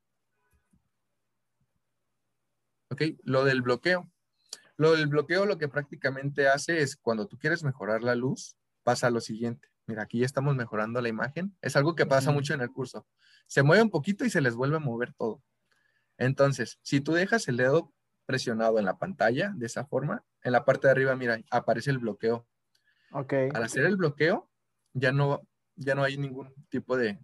ok, lo del bloqueo. Lo del bloqueo lo que prácticamente hace es cuando tú quieres mejorar la luz, pasa lo siguiente. Mira, aquí ya estamos mejorando la imagen. Es algo que pasa mucho en el curso. Se mueve un poquito y se les vuelve a mover todo. Entonces, si tú dejas el dedo presionado en la pantalla de esa forma, en la parte de arriba, mira, aparece el bloqueo. Ok. Al hacer el bloqueo, ya no, ya no hay ningún tipo de,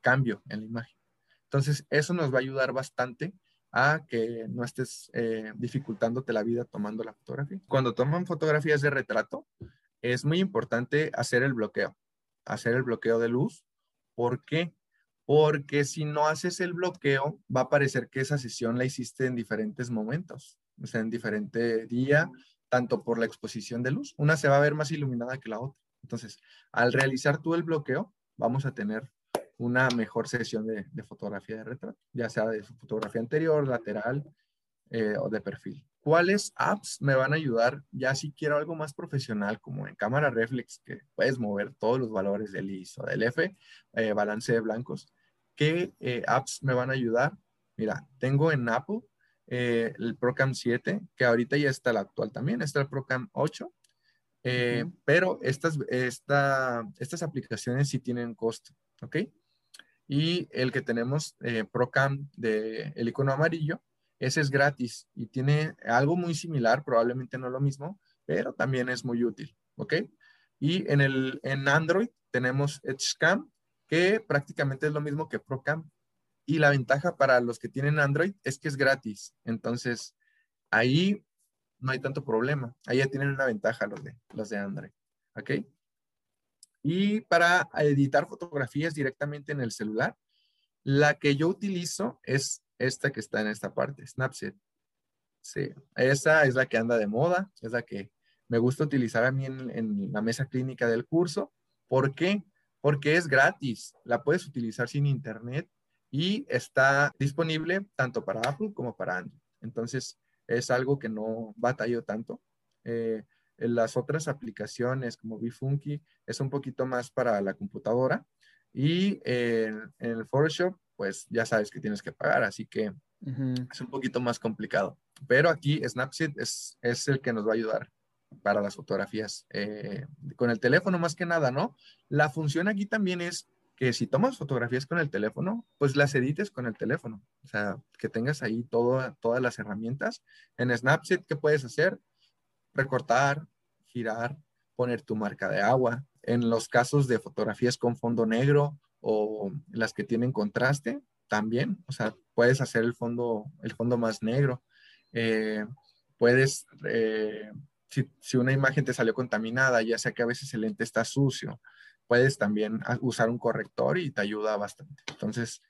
cambio en la imagen. Entonces, eso nos va a ayudar bastante a que no estés eh, dificultándote la vida tomando la fotografía. Cuando toman fotografías de retrato, es muy importante hacer el bloqueo, hacer el bloqueo de luz. ¿Por qué? porque si no haces el bloqueo, va a parecer que esa sesión la hiciste en diferentes momentos, o sea, en diferente día, tanto por la exposición de luz. Una se va a ver más iluminada que la otra. Entonces, al realizar tú el bloqueo, vamos a tener una mejor sesión de, fotografía de retrato, ya sea de fotografía anterior, lateral eh, o de perfil. ¿Cuáles apps me van a ayudar ya si quiero algo más profesional, como en cámara reflex, que puedes mover todos los valores del ISO, del F, eh, balance de blancos? ¿Qué eh, apps me van a ayudar? Mira, tengo en Apple eh, el Procam 7, que ahorita ya está el actual también, está el Procam 8, pero estas, estas aplicaciones sí tienen costo, ¿ok? Y el que tenemos, Procam de el icono amarillo, ese es gratis y tiene algo muy similar, probablemente no lo mismo, pero también es muy útil, ¿ok? Y en, el, en Android tenemos EdgeCam, que prácticamente es lo mismo que ProCam. Y la ventaja para los que tienen Android es que es gratis. Entonces, ahí no hay tanto problema. Ahí ya tienen una ventaja los de, los de Android, ¿ok? Y para editar fotografías directamente en el celular, la que yo utilizo es esta que está en esta parte, Snapseed. Sí, esa es la que anda de moda, es la que me gusta utilizar a mí en, la mesa clínica del curso. ¿Por qué? Porque es gratis, la puedes utilizar sin internet y está disponible tanto para Apple como para Android. Entonces, es algo que no batallo tanto. Eh, las otras aplicaciones como Bifunky es un poquito más para la computadora y en, el Photoshop pues ya sabes que tienes que pagar, así que es un poquito más complicado. Pero aquí Snapseed es, es el que nos va a ayudar para las fotografías eh, con el teléfono más que nada, ¿no? La función aquí también es que si tomas fotografías con el teléfono, pues las edites con el teléfono. O sea, que tengas ahí todo, todas las herramientas. En Snapseed, ¿qué puedes hacer? Recortar, girar, poner tu marca de agua. En los casos de fotografías con fondo negro o las que tienen contraste también, o sea, puedes hacer el fondo, el fondo más negro. Eh, puedes, eh, si, una imagen te salió contaminada, ya sea que a veces el lente está sucio, puedes también usar un corrector y te ayuda bastante. Entonces,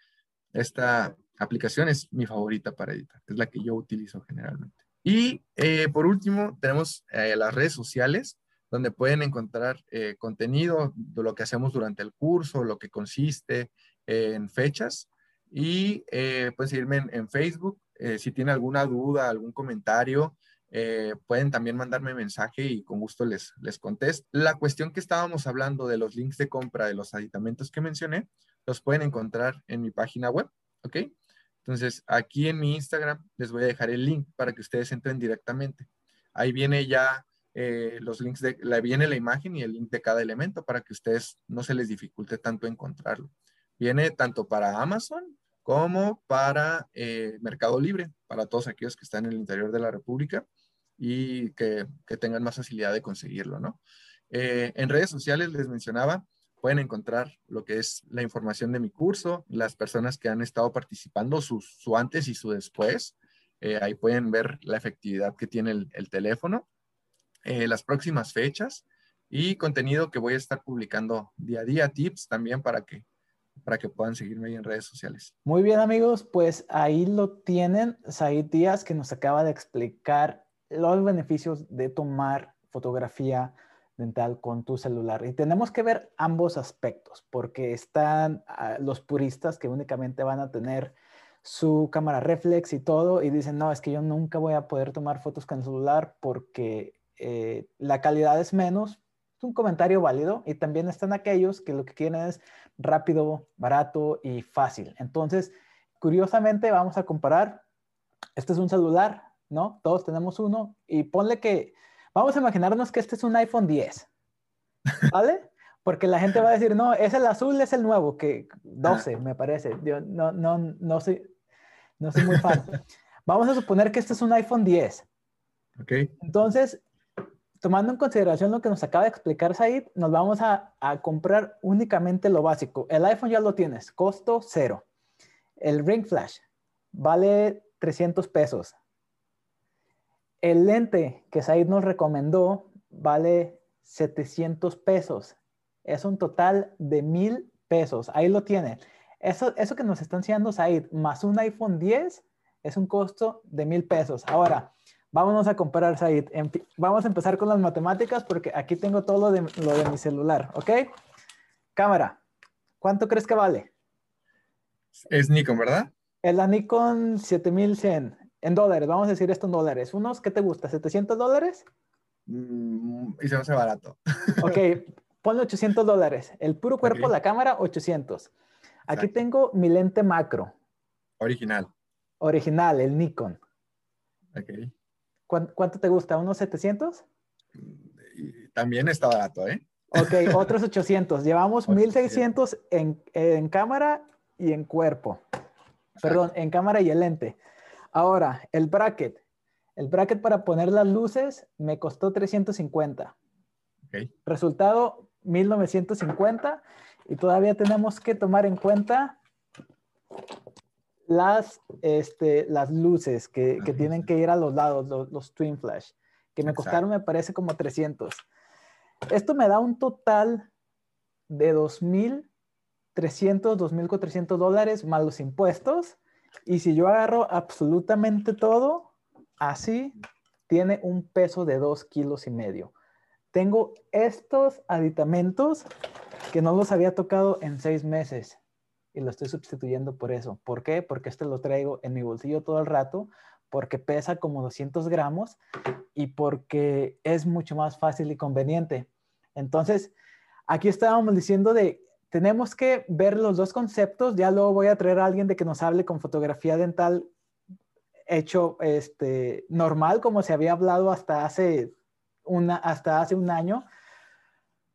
esta aplicación es mi favorita para editar, es la que yo utilizo generalmente. Y eh, por último, tenemos las redes sociales donde pueden encontrar eh, contenido de lo que hacemos durante el curso, lo que consiste en fechas. Y eh, pueden seguirme en, Facebook. Eh, si tienen alguna duda, algún comentario, pueden también mandarme mensaje y con gusto les, les contesto. La cuestión que estábamos hablando de los links de compra de los aditamentos que mencioné, los pueden encontrar en mi página web, ¿ok? Entonces, aquí en mi Instagram les voy a dejar el link para que ustedes entren directamente. Ahí viene ya eh, los links de, la, viene la imagen y el link de cada elemento para que ustedes no se les dificulte tanto encontrarlo. Viene tanto para Amazon como para eh, Mercado Libre, para todos aquellos que están en el interior de la República y que, tengan más facilidad de conseguirlo, ¿no? Eh, en redes sociales les mencionaba, pueden encontrar lo que es la información de mi curso, las personas que han estado participando, su, antes y su después. ahí pueden ver la efectividad que tiene el teléfono eh, las próximas fechas y contenido que voy a estar publicando día a día, tips también para que, para que puedan seguirme ahí en redes sociales. Muy bien amigos, pues ahí lo tienen, Said Díaz que nos acaba de explicar los beneficios de tomar fotografía dental con tu celular. Y tenemos que ver ambos aspectos, porque están ah, los puristas que únicamente van a tener su cámara reflex y todo y dicen, no, es que yo nunca voy a poder tomar fotos con el celular porque eh, la calidad es menos. Es un comentario válido y también están aquellos que lo que quieren es rápido, barato y fácil. Entonces, curiosamente vamos a comparar. Este es un celular, ¿no? Todos tenemos uno y ponle que, vamos a imaginarnos que este es un iPhone 10, ¿vale? Porque la gente va a decir, no, es el azul, es el nuevo, que 12 me parece. Yo no, no, no, soy, no soy muy fan. Vamos a suponer que este es un iPhone 10. Ok. Entonces, tomando en consideración lo que nos acaba de explicar Said, nos vamos a, a, comprar únicamente lo básico. El iPhone ya lo tienes, costo cero. El Ring Flash vale 300 pesos. El lente que Said nos recomendó vale 700 pesos es un total de mil pesos. Ahí lo tiene. Eso, eso que nos está enseñando Said, más un iPhone 10, es un costo de mil pesos. Ahora, vámonos a comparar, Said. Vamos a empezar con las matemáticas porque aquí tengo todo lo de, lo de mi celular, ¿ok? Cámara, ¿cuánto crees que vale? Es Nikon, ¿verdad? Es la Nikon 7100 en dólares. Vamos a decir esto en dólares. ¿Unos qué te gusta? ¿700 dólares? Mm, y se me hace barato. Ok, ponle 800 dólares. El puro cuerpo la cámara, 800. Aquí tengo mi lente macro. Original. Original, el Nikon. Ok. ¿Cuánto, te gusta? ¿Unos 700? También está barato, ¿eh? Ok, otros 800. Llevamos 1600 en, en cámara y en cuerpo. Perdón, en cámara y el lente. Ahora, el bracket. El bracket para poner las luces me costó 350. Okay. Resultado, 1950 y todavía tenemos que tomar en cuenta las, este, las luces que, que tienen que ir a los lados, los, twin flash, que me costaron me parece como 300. Esto me da un total de 2.300, 2.400 dólares más los impuestos. Y si yo agarro absolutamente todo, así tiene un peso de 2 kilos y medio tengo estos aditamentos que no los había tocado en seis meses y lo estoy sustituyendo por eso. ¿Por qué? Porque este lo traigo en mi bolsillo todo el rato, porque pesa como 200 gramos y porque es mucho más fácil y conveniente. Entonces, aquí estábamos diciendo de, tenemos que ver los dos conceptos, ya luego voy a traer a alguien de que nos hable con fotografía dental hecho este, normal, como se había hablado hasta hace una, hasta hace un año,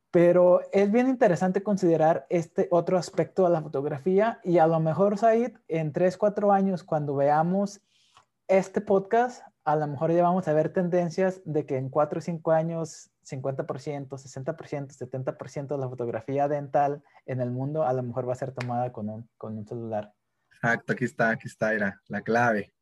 pero es bien interesante considerar este otro aspecto de la fotografía y a lo mejor, Said, en 3, 4 años, cuando veamos este podcast, a lo mejor ya vamos a ver tendencias de que en 4 o 5 años 50%, 60%, 70% de la fotografía dental en el mundo a lo mejor va a ser tomada con un, con un celular. Exacto, aquí está, aquí está, era la clave.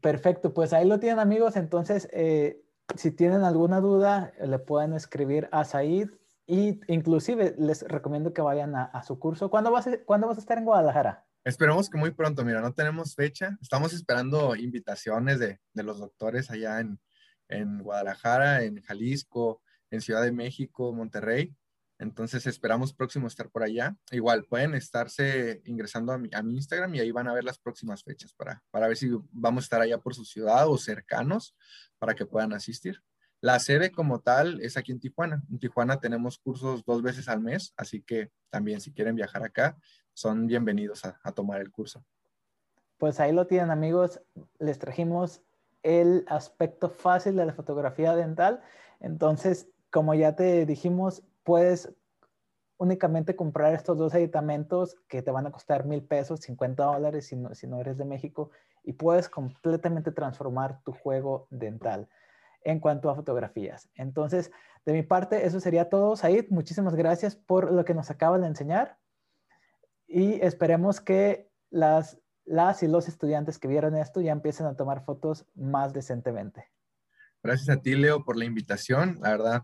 Perfecto, pues ahí lo tienen amigos. Entonces, eh, si tienen alguna duda, le pueden escribir a Said y inclusive les recomiendo que vayan a, su curso. ¿Cuándo vas, a, ¿Cuándo vas a estar en Guadalajara? Esperemos que muy pronto, mira, no tenemos fecha. Estamos esperando invitaciones de, de los doctores allá en, en Guadalajara, en Jalisco, en Ciudad de México, Monterrey. Entonces esperamos próximo estar por allá. Igual pueden estarse ingresando a mi, a mi, Instagram y ahí van a ver las próximas fechas para, para ver si vamos a estar allá por su ciudad o cercanos para que puedan asistir. La sede como tal es aquí en Tijuana. En Tijuana tenemos cursos dos veces al mes, así que también si quieren viajar acá, son bienvenidos a, tomar el curso. Pues ahí lo tienen amigos. Les trajimos el aspecto fácil de la fotografía dental. Entonces, como ya te dijimos, puedes únicamente comprar estos dos aditamentos que te van a costar mil pesos, 50 dólares si no, si no eres de México, y puedes completamente transformar tu juego dental en cuanto a fotografías. Entonces, de mi parte, eso sería todo. Said, muchísimas gracias por lo que nos acabas de enseñar y esperemos que las, las y los estudiantes que vieron esto ya empiecen a tomar fotos más decentemente. Gracias a ti, Leo, por la invitación. La verdad,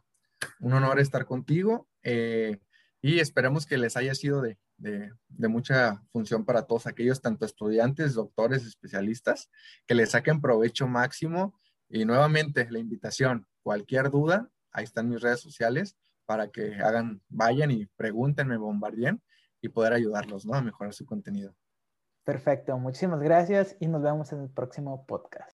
un honor estar contigo eh, y esperemos que les haya sido de, mucha función para todos aquellos, tanto estudiantes, doctores, especialistas, que les saquen provecho máximo. Y nuevamente la invitación, cualquier duda, ahí están mis redes sociales para que hagan, vayan y pregúntenme, bombardeen y poder ayudarlos, ¿no? A mejorar su contenido. Perfecto, muchísimas gracias y nos vemos en el próximo podcast.